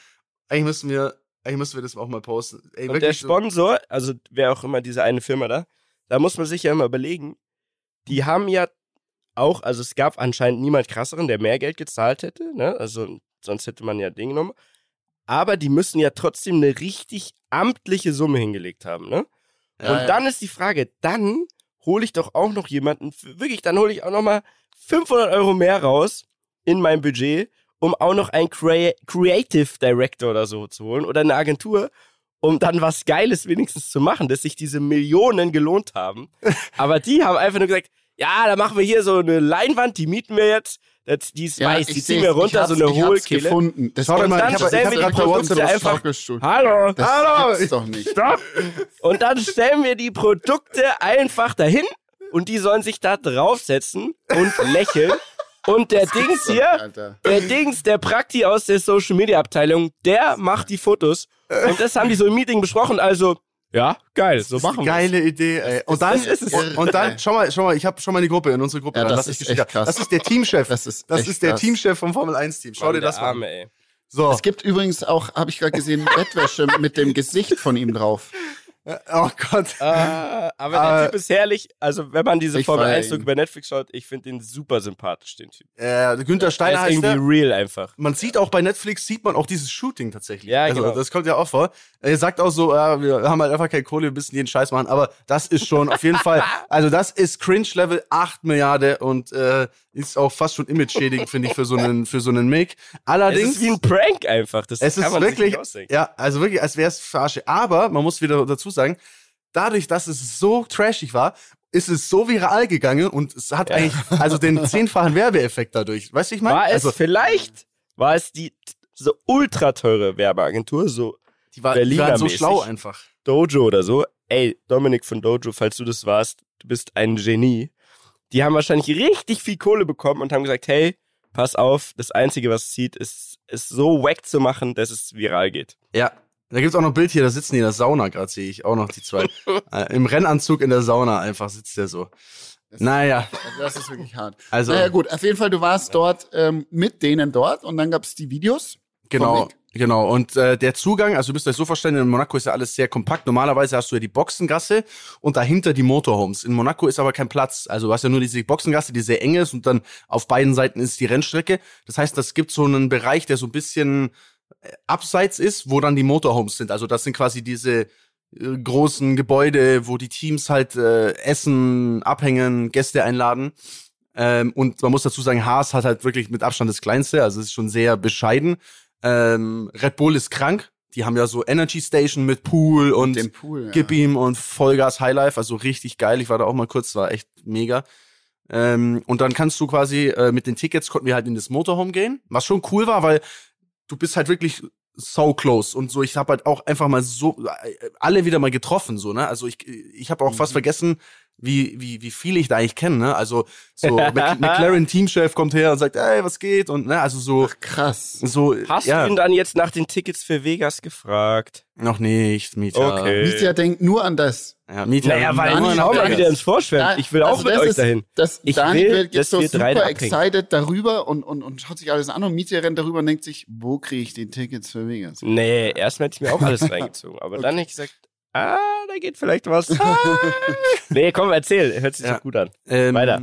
Eigentlich müssen wir, eigentlich müssen wir das auch mal posten. Ey, und der Sponsor, also wer auch immer diese eine Firma da, da muss man sich ja immer überlegen, die haben ja auch, also es gab anscheinend niemand krasseren, der mehr Geld gezahlt hätte, ne? Also sonst hätte man ja Ding genommen. Aber die müssen ja trotzdem eine richtig amtliche Summe hingelegt haben, ne? Ja, und dann ist die Frage, dann hole ich doch auch noch jemanden, wirklich, dann hole ich auch noch mal 500 Euro mehr raus in mein Budget, um auch noch einen Crea Creative Director oder so zu holen oder eine Agentur, um dann was Geiles wenigstens zu machen, dass sich diese Millionen gelohnt haben. Aber die haben einfach nur gesagt, ja, da machen wir hier so eine Leinwand, die mieten wir jetzt. Das, die ist ja, weiß, die ziehen wir runter, so eine Hohlkehle. gefunden. Das und dann ich stellen ich wir die Produkte einfach. Hallo, das hallo, gibt's doch nicht. Stopp. Und dann stellen wir die Produkte einfach dahin und die sollen sich da draufsetzen und lächeln. Und der Dings hier, Alter. der Dings, der Prakti aus der Social Media Abteilung, der macht die Fotos. Und das haben die so im Meeting besprochen. Also, ja, geil, so machen wir. Geile Idee, ey. Und dann, ist es und, und dann, schau mal, schau mal, ich habe schon mal eine Gruppe in unsere Gruppe. Ja, das, ist echt krass. das ist der Teamchef. Das ist, das ist der krass. Teamchef vom Formel 1 Team. Schau Mann, dir das mal an. Ey. So. Es gibt übrigens auch, habe ich gerade gesehen, Bettwäsche mit dem Gesicht von ihm drauf. Oh Gott. Uh, aber der uh, Typ ist herrlich. Also, wenn man diese Formel 1 Doku bei Netflix schaut, ich finde ihn super sympathisch, den Typ. Äh, Günther Steiner heißt irgendwie der. real einfach. Man sieht auch bei Netflix, sieht man auch dieses Shooting tatsächlich. Ja, also, genau. Das kommt ja auch vor. Er sagt auch so, äh, wir haben halt einfach keine Kohle, wir müssen jeden Scheiß machen. Aber das ist schon auf jeden Fall, also das ist Cringe-Level 8 Milliarden und äh, ist auch fast schon image-schädigend, finde ich, für so einen, für so einen Make. Allerdings. Es ist wie ein Prank einfach. Das es ist wirklich, ja, also wirklich, als wäre es verarsche. Aber man muss wieder dazu sagen, dadurch, dass es so trashig war, ist es so viral gegangen und es hat ja. eigentlich, also den zehnfachen Werbeeffekt dadurch. Weißt du, ich meine? War es also, vielleicht, war es die so ultra teure Werbeagentur, so die war, die waren so schlau einfach. Dojo oder so. Ey, Dominik von Dojo, falls du das warst, du bist ein Genie. Die haben wahrscheinlich richtig viel Kohle bekommen und haben gesagt, hey, pass auf, das Einzige, was zieht, ist, ist so wack zu machen, dass es viral geht. Ja, da gibt's auch noch ein Bild hier, da sitzen die in der Sauna gerade, sehe ich auch noch die zwei. äh, Im Rennanzug in der Sauna einfach sitzt der so. Das naja. Ist, also das ist wirklich hart. Also, naja, gut, auf jeden Fall, du warst dort ähm, mit denen dort und dann gab's die Videos. Genau. Genau, und äh, der Zugang, also du bist euch so verstanden, in Monaco ist ja alles sehr kompakt. Normalerweise hast du ja die Boxengasse und dahinter die Motorhomes. In Monaco ist aber kein Platz. Also du hast ja nur diese Boxengasse, die sehr eng ist und dann auf beiden Seiten ist die Rennstrecke. Das heißt, das gibt so einen Bereich, der so ein bisschen abseits ist, wo dann die Motorhomes sind. Also das sind quasi diese äh, großen Gebäude, wo die Teams halt äh, essen, abhängen, Gäste einladen. Ähm, und man muss dazu sagen, Haas hat halt wirklich mit Abstand das kleinste, also es ist schon sehr bescheiden. Ähm, Red Bull ist krank. Die haben ja so Energy Station mit Pool und mit Pool, ja. Gib ihm und Vollgas Highlife, also richtig geil. Ich war da auch mal kurz, war echt mega. Ähm, und dann kannst du quasi äh, mit den Tickets konnten wir halt in das Motorhome gehen, was schon cool war, weil du bist halt wirklich so close und so. Ich habe halt auch einfach mal so äh, alle wieder mal getroffen, so ne. Also ich ich habe auch mhm. fast vergessen, wie, wie, wie viel ich da eigentlich kenne, ne? Also so McLaren Teamchef kommt her und sagt, ey, was geht? Und ne, also so Ach, krass. So Hast ja. du ihn dann jetzt nach den Tickets für Vegas gefragt? Noch nicht, Mieter. Okay. Mieter denkt nur an das. Ja, Mieter. Naja, weil ich auch mal wieder ins Vorschwärmen. Ich will auch also mit euch ist, dahin. Das, ich Dani will, wird jetzt so super excited darüber und, und, und schaut sich alles an und Mieter rennt darüber und denkt sich, wo kriege ich die Tickets für Vegas? Nee, erstmal hätte ich mir auch alles reingezogen. Aber okay. dann hätte ich gesagt, ah, da geht vielleicht was. Ah. nee, komm, erzähl. Hört sich ja. doch gut an. Ähm, Weiter.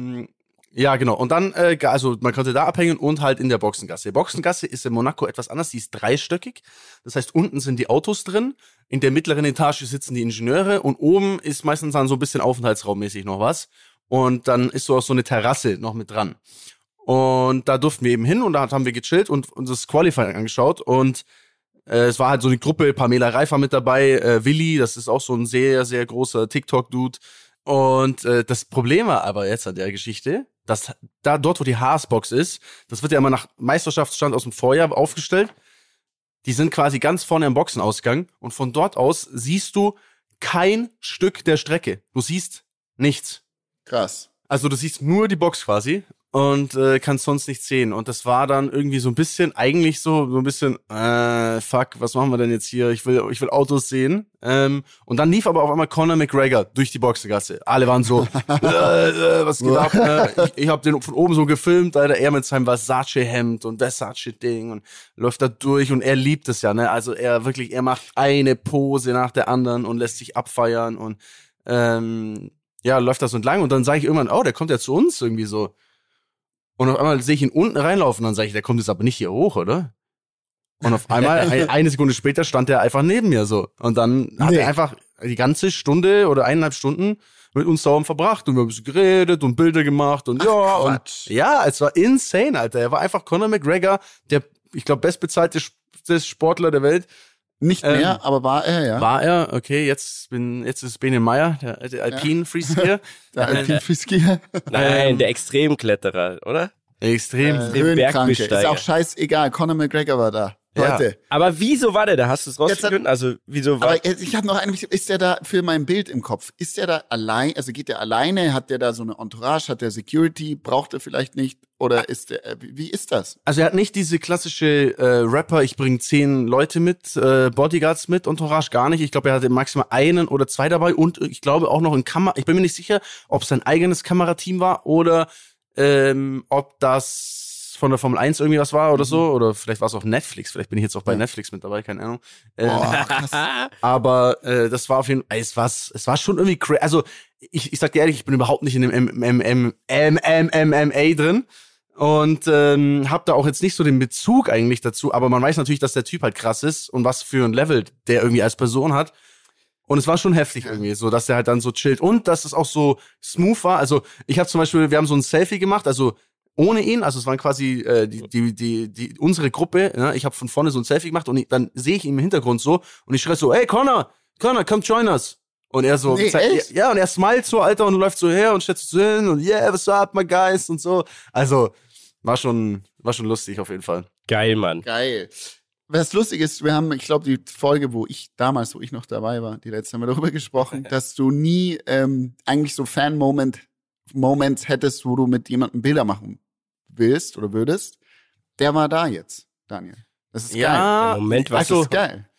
Ja, genau. Und dann, äh, also man konnte da abhängen und halt in der Boxengasse. Die Boxengasse ist in Monaco etwas anders, die ist dreistöckig. Das heißt, unten sind die Autos drin, in der mittleren Etage sitzen die Ingenieure und oben ist meistens dann so ein bisschen aufenthaltsraummäßig noch was. Und dann ist so auch so eine Terrasse noch mit dran. Und da durften wir eben hin und da haben wir gechillt und uns das Qualifying angeschaut und äh, es war halt so eine Gruppe, Pamela Reif war mit dabei, äh, Willi, das ist auch so ein sehr, sehr großer TikTok-Dude. Und äh, das Problem war aber jetzt an der Geschichte, dass da dort, wo die Haasbox ist, das wird ja immer nach Meisterschaftsstand aus dem Vorjahr aufgestellt. Die sind quasi ganz vorne am Boxenausgang und von dort aus siehst du kein Stück der Strecke. Du siehst nichts. Krass. Also du siehst nur die Box quasi und äh, kannst sonst nichts sehen. Und das war dann irgendwie so ein bisschen, eigentlich so, so ein bisschen, äh, fuck, was machen wir denn jetzt hier? Ich will, ich will Autos sehen. Ähm, und dann lief aber auf einmal Conor McGregor durch die Boxengasse. Alle waren so, äh, äh, was geht ab? Äh, ich ich habe den von oben so gefilmt, Alter, er mit seinem Versace-Hemd und Versace-Ding und läuft da durch und er liebt es ja, ne? Also er wirklich, er macht eine Pose nach der anderen und lässt sich abfeiern und ähm, ja, läuft da so entlang und dann sage ich irgendwann, oh, der kommt ja zu uns irgendwie so. Und auf einmal sehe ich ihn unten reinlaufen, dann sage ich, der kommt jetzt aber nicht hier hoch, oder? Und auf einmal, eine Sekunde später, stand er einfach neben mir so. Und dann hat nee. er einfach die ganze Stunde oder eineinhalb Stunden mit uns sauber verbracht und wir haben geredet und Bilder gemacht und Ach, ja, und ja, es war insane, Alter. Er war einfach Conor McGregor, der, ich glaube, bestbezahlte Sportler der Welt. Nicht mehr, ähm, aber war er, ja. War er, okay, jetzt bin, jetzt ist Bene Meyer, der, der Alpin Freeskier. der Alpin Freeskier. Nein, der Extremkletterer, oder? Extrem. Äh, Höhenbesteiger. Ist auch scheißegal, Conor McGregor war da. Leute. Ja. Aber wieso war der da? Hast du es rausgefunden? Also, wieso war Aber ich habe noch eine, ist der da für mein Bild im Kopf? Ist der da allein, also geht der alleine? Hat der da so eine Entourage? Hat der Security? Braucht er vielleicht nicht? Oder ist der, äh, wie ist das? Also er hat nicht diese klassische äh, Rapper, ich bringe zehn Leute mit, äh, Bodyguards mit, Entourage gar nicht. Ich glaube, er hatte maximal einen oder zwei dabei und ich glaube auch noch ein Kamera, ich bin mir nicht sicher, ob es sein eigenes Kamerateam war oder ähm, ob das von der Formel 1 irgendwie was war oder so. Oder vielleicht war es auch Netflix. Vielleicht bin ich jetzt auch bei ja. Netflix mit dabei, keine Ahnung. Äh, Boah, aber äh, das war auf jeden Fall, es war, es war schon irgendwie crazy. Also ich, ich sag dir ehrlich, ich bin überhaupt nicht in dem MMA drin und ähm, habe da auch jetzt nicht so den Bezug eigentlich dazu, aber man weiß natürlich, dass der Typ halt krass ist und was für ein Level der irgendwie als Person hat. Und es war schon heftig irgendwie, so dass der halt dann so chillt und dass es auch so smooth war. Also ich habe zum Beispiel, wir haben so ein Selfie gemacht, also ohne ihn, also es waren quasi äh, die, die, die, die unsere Gruppe. Ne? Ich habe von vorne so ein Selfie gemacht und ich, dann sehe ich ihn im Hintergrund so und ich schreie so, hey Connor, Connor, come join us. Und er so, nee, zeigt, ja, und er smilet so, Alter, und läuft so her und schätzt so hin und yeah, what's up, my guys und so. Also, war schon, war schon lustig auf jeden Fall. Geil, Mann. Geil. Was lustig ist, wir haben, ich glaube, die Folge, wo ich damals, wo ich noch dabei war, die letzte haben wir darüber gesprochen, dass du nie ähm, eigentlich so Fan-Moment Moments hättest, wo du mit jemandem Bilder machen willst oder würdest. Der war da jetzt, Daniel. Das ist ja, geil. Der Moment war also, das ist geil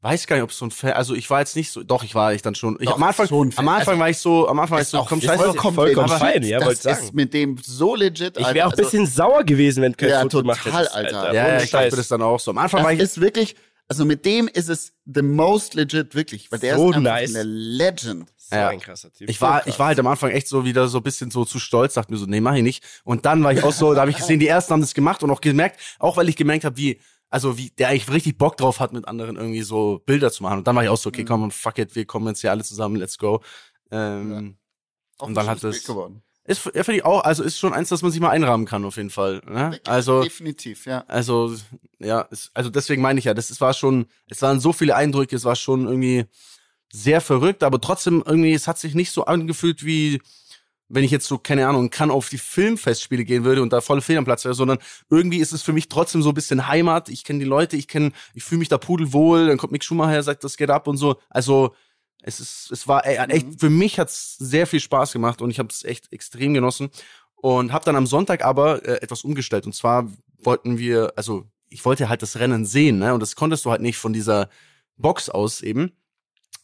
weiß gar nicht, ob es so ein Fan, also ich war jetzt nicht so, doch, ich war ich dann schon. Ich, doch, am Anfang, schon am Anfang also, war ich so, am Anfang war ich so, komm, scheiß drauf, vollkommen fein, ja, wollte sagen. ist mit dem so legit, Alter. Ich wäre auch ein bisschen also, sauer gewesen, wenn kein ja, Foto gemacht hättest, Alter. Alter. Ja, ja ich dachte das dann auch so. Am Anfang das war ich. ist wirklich, also mit dem ist es the most legit, wirklich, weil der so ist einfach nice. eine Legend. So ja. ein krasser Typ. Ich war, ich war halt am Anfang echt so wieder so ein bisschen so zu stolz, dachte mir so, nee, mach ich nicht. Und dann war ich auch so, da habe ich gesehen, die ersten haben das gemacht und auch gemerkt, auch weil ich gemerkt habe, wie also wie der eigentlich richtig Bock drauf hat, mit anderen irgendwie so Bilder zu machen. Und dann war ich auch so, okay, mhm. komm, fuck it, wir kommen jetzt hier alle zusammen, let's go. Ähm, ja. Und dann hat es. Ist, ja, finde ich auch, also ist schon eins, das man sich mal einrahmen kann, auf jeden Fall. Ne? Also, Definitiv, ja. Also, ja, ist, also deswegen meine ich ja, das, es war schon, es waren so viele Eindrücke, es war schon irgendwie sehr verrückt, aber trotzdem irgendwie, es hat sich nicht so angefühlt wie, wenn ich jetzt so, keine Ahnung, kann auf die Filmfestspiele gehen würde und da voll Fehl am Platz wäre, sondern irgendwie ist es für mich trotzdem so ein bisschen Heimat. Ich kenne die Leute, ich kenne, ich fühle mich da pudelwohl, dann kommt Mick Schumacher, sagt, das geht ab und so. Also, es ist, es war ey, echt, mhm. für mich hat's sehr viel Spaß gemacht und ich habe es echt extrem genossen und habe dann am Sonntag aber äh, etwas umgestellt und zwar wollten wir, also ich wollte halt das Rennen sehen, ne? Und das konntest du halt nicht von dieser Box aus eben.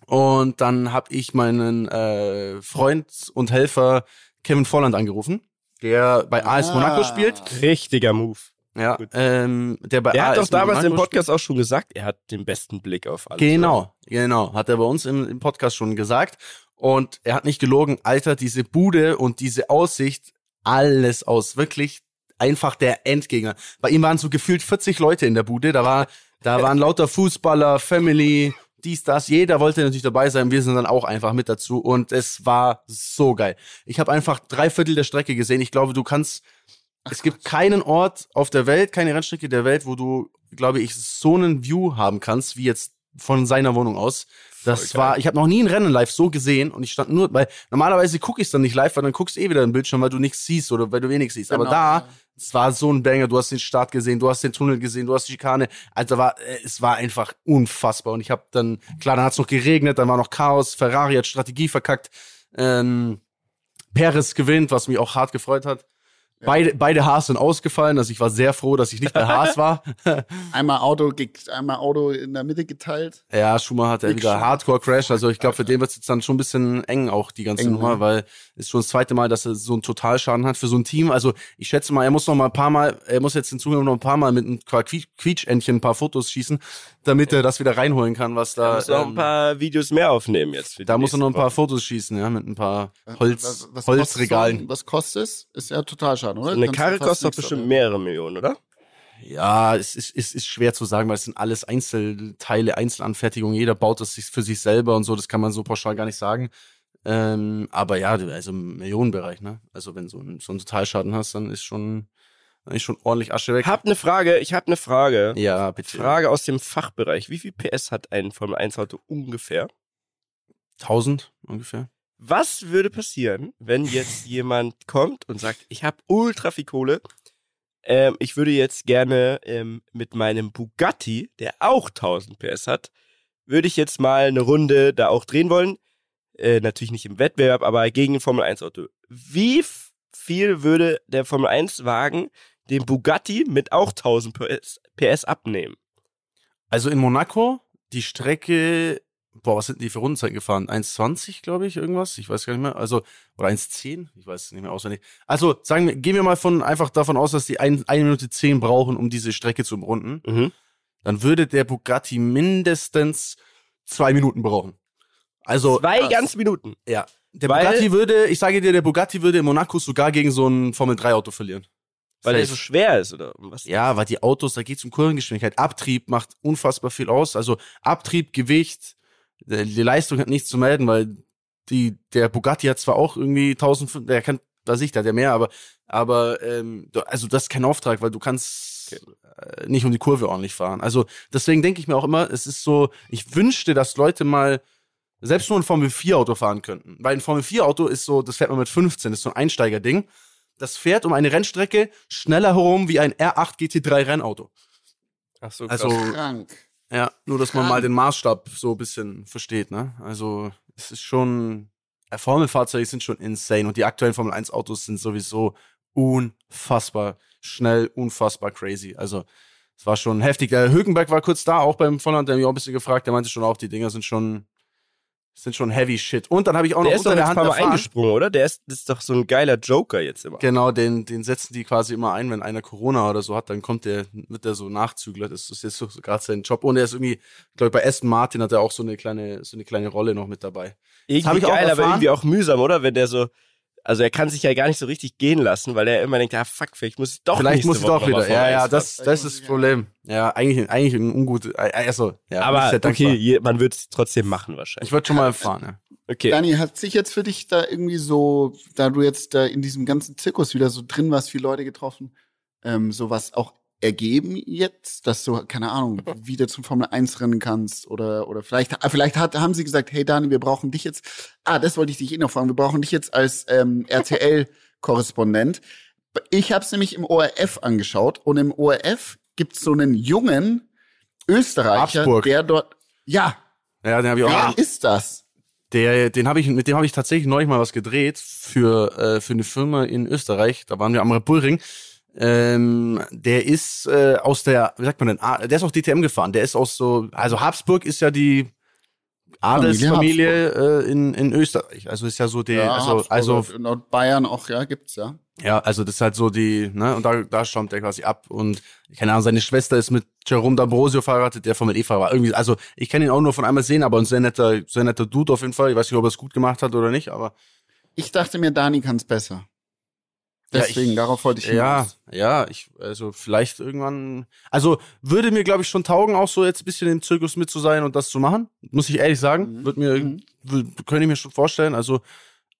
Und dann habe ich meinen äh, Freund und Helfer Kevin Volland angerufen, der bei AS ah, Monaco spielt. Richtiger Move. Ja, ähm, der bei AS hat doch damals im Podcast auch schon gesagt, er hat den besten Blick auf alles. Genau, oder? genau, hat er bei uns im, im Podcast schon gesagt. Und er hat nicht gelogen, Alter, diese Bude und diese Aussicht, alles aus. Wirklich einfach der Endgegner. Bei ihm waren so gefühlt 40 Leute in der Bude. Da war, da waren lauter Fußballer, Family, dies, das. Jeder wollte natürlich dabei sein. Wir sind dann auch einfach mit dazu und es war so geil. Ich habe einfach drei Viertel der Strecke gesehen. Ich glaube, du kannst. Ach es gibt Gott. keinen Ort auf der Welt, keine Rennstrecke der Welt, wo du, glaube ich, so einen View haben kannst, wie jetzt von seiner Wohnung aus. Das war, ich habe noch nie ein Rennen live so gesehen und ich stand nur, weil normalerweise gucke ich es dann nicht live, weil dann guckst du eh wieder im Bildschirm, weil du nichts siehst oder weil du wenig siehst. Genau, Aber da, es war so ein Banger, du hast den Start gesehen, du hast den Tunnel gesehen, du hast die Schikane. Also war, äh, es war einfach unfassbar. Und ich habe dann, klar, dann hat es noch geregnet, dann war noch Chaos, Ferrari hat Strategie verkackt. Ähm, Perez gewinnt, was mich auch hart gefreut hat. Beide, beide Haas sind ausgefallen, also ich war sehr froh, dass ich nicht bei Haas war. einmal Auto, einmal Auto in der Mitte geteilt. Ja, Schumacher hat ja wieder Hardcore-Crash, also ich glaube, für den wird es jetzt dann schon ein bisschen eng auch, die ganze eng, Nummer, ne? weil es schon das zweite Mal, dass er so einen Totalschaden hat für so ein Team. Also ich schätze mal, er muss noch mal ein paar Mal, er muss jetzt in Zukunft noch ein paar Mal mit einem Quietschentchen ein paar Fotos schießen, damit er das wieder reinholen kann, was da. Er muss ähm, noch ein paar Videos mehr aufnehmen jetzt. da muss er noch ein paar Fotos schießen, ja, mit ein paar Holz, was, was Holzregalen. Kostet so, was kostet es? Ist ja Totalschaden, oder? So eine Karre kostet doch bestimmt mehrere Millionen, oder? Ja, es ist, es ist schwer zu sagen, weil es sind alles Einzelteile, Einzelanfertigungen. Jeder baut das für sich selber und so. Das kann man so pauschal gar nicht sagen. Ähm, aber ja, also im Millionenbereich, ne? Also wenn du so, ein, so einen Totalschaden hast, dann ist schon, dann ist schon ordentlich Asche weg. Hab eine Frage, ich habe eine Frage. Ja, bitte. Frage aus dem Fachbereich. Wie viel PS hat ein Formel 1 Auto ungefähr? 1000 ungefähr. Was würde passieren, wenn jetzt jemand kommt und sagt, ich habe ultra viel Kohle, ähm, ich würde jetzt gerne ähm, mit meinem Bugatti, der auch 1000 PS hat, würde ich jetzt mal eine Runde da auch drehen wollen. Äh, natürlich nicht im Wettbewerb, aber gegen ein Formel 1 Auto. Wie viel würde der Formel 1 Wagen dem Bugatti mit auch 1000 PS, PS abnehmen? Also in Monaco, die Strecke boah, was sind die für Rundenzeiten gefahren? 1,20, glaube ich, irgendwas? Ich weiß gar nicht mehr. Also, oder 1,10? Ich weiß es nicht mehr auswendig. Also, sagen wir, gehen wir mal von, einfach davon aus, dass die ein, eine Minute zehn brauchen, um diese Strecke zu umrunden. Mhm. Dann würde der Bugatti mindestens zwei Minuten brauchen. Also. Zwei krass. ganze Minuten. Ja. Der Weil, Bugatti würde, ich sage dir, der Bugatti würde in Monaco sogar gegen so ein Formel-3-Auto verlieren. Weil der so schwer ist, oder was? Ja, weil die Autos, da geht es um Kurvengeschwindigkeit. Abtrieb macht unfassbar viel aus. Also Abtrieb, Gewicht, die Leistung hat nichts zu melden, weil die, der Bugatti hat zwar auch irgendwie 1500, der kann, weiß ich, der hat ja mehr, aber, aber, ähm, also das ist kein Auftrag, weil du kannst okay. äh, nicht um die Kurve ordentlich fahren. Also deswegen denke ich mir auch immer, es ist so, ich wünschte, dass Leute mal selbst nur ein Formel 4 Auto fahren könnten. Weil ein Formel 4 Auto ist so, das fährt man mit 15, das ist so ein Einsteigerding. Das fährt um eine Rennstrecke schneller herum wie ein R8 GT3 Rennauto. Ach so, also krass. Also, krank. Ja, nur dass man mal den Maßstab so ein bisschen versteht, ne? Also, es ist schon, äh, Formelfahrzeuge sind schon insane und die aktuellen Formel 1 Autos sind sowieso unfassbar schnell, unfassbar crazy. Also, es war schon heftig. Der Hülkenberg war kurz da, auch beim Volland, der mich auch ein bisschen gefragt, der meinte schon auch, die Dinger sind schon sind schon heavy shit. Und dann habe ich auch der noch ist unter der Hand ein paar Mal eingesprungen, oder? Der ist, ist doch so ein geiler Joker jetzt immer. Genau, den, den setzen die quasi immer ein, wenn einer Corona oder so hat, dann kommt der, wird der so Nachzügler. Das ist jetzt so gerade sein Job. Und er ist irgendwie, ich glaube, bei Aston Martin hat er auch so eine kleine, so eine kleine Rolle noch mit dabei. Irgendwie geil, aber irgendwie auch mühsam, oder? Wenn der so, also er kann sich ja gar nicht so richtig gehen lassen, weil er immer denkt, ja fuck, vielleicht muss ich doch Vielleicht muss ich doch wieder. Ja, ja, das, das ist das Problem. Ja, eigentlich, eigentlich ein ungutes, also, ja. Aber okay, man wird es trotzdem machen wahrscheinlich. Ich würde schon mal erfahren, ja. Okay. Dani, hat sich jetzt für dich da irgendwie so, da du jetzt da in diesem ganzen Zirkus wieder so drin warst, viele Leute getroffen, ähm, sowas auch ergeben jetzt, dass du, keine Ahnung, wieder zum Formel 1 rennen kannst oder, oder vielleicht, vielleicht hat, haben sie gesagt, hey Dani, wir brauchen dich jetzt. Ah, das wollte ich dich eh noch fragen. Wir brauchen dich jetzt als ähm, RTL-Korrespondent. Ich habe es nämlich im ORF angeschaut und im ORF gibt's so einen jungen Österreicher, Habsburg. der dort, ja. Ja, den habe ich auch. Wer ist das? Der, den habe ich, mit dem habe ich tatsächlich neulich mal was gedreht für äh, für eine Firma in Österreich. Da waren wir am Bull Ähm, der ist äh, aus der, wie sagt man denn, der ist auch DTM gefahren. Der ist aus so, also Habsburg ist ja die Adelsfamilie äh, in, in Österreich. Also ist ja so der, ja, also, also und Bayern auch, ja, gibt's ja. Ja, also das ist halt so die, ne, und da, da stammt er quasi ab. Und keine Ahnung, seine Schwester ist mit Jerome D'Ambrosio verheiratet, der Formel E-Fahrer war. Irgendwie, also ich kenne ihn auch nur von einmal sehen, aber ein sehr netter, sehr netter Dude auf jeden Fall. Ich weiß nicht, ob er es gut gemacht hat oder nicht, aber. Ich dachte mir, Dani kann es besser. Deswegen, ja, ich, darauf wollte ich hinaus. Ja, ja, ich, also vielleicht irgendwann. Also würde mir, glaube ich, schon taugen, auch so jetzt ein bisschen im Zirkus mit zu sein und das zu machen. Muss ich ehrlich sagen. Mhm. Wird mir, mhm. könnte ich mir schon vorstellen. Also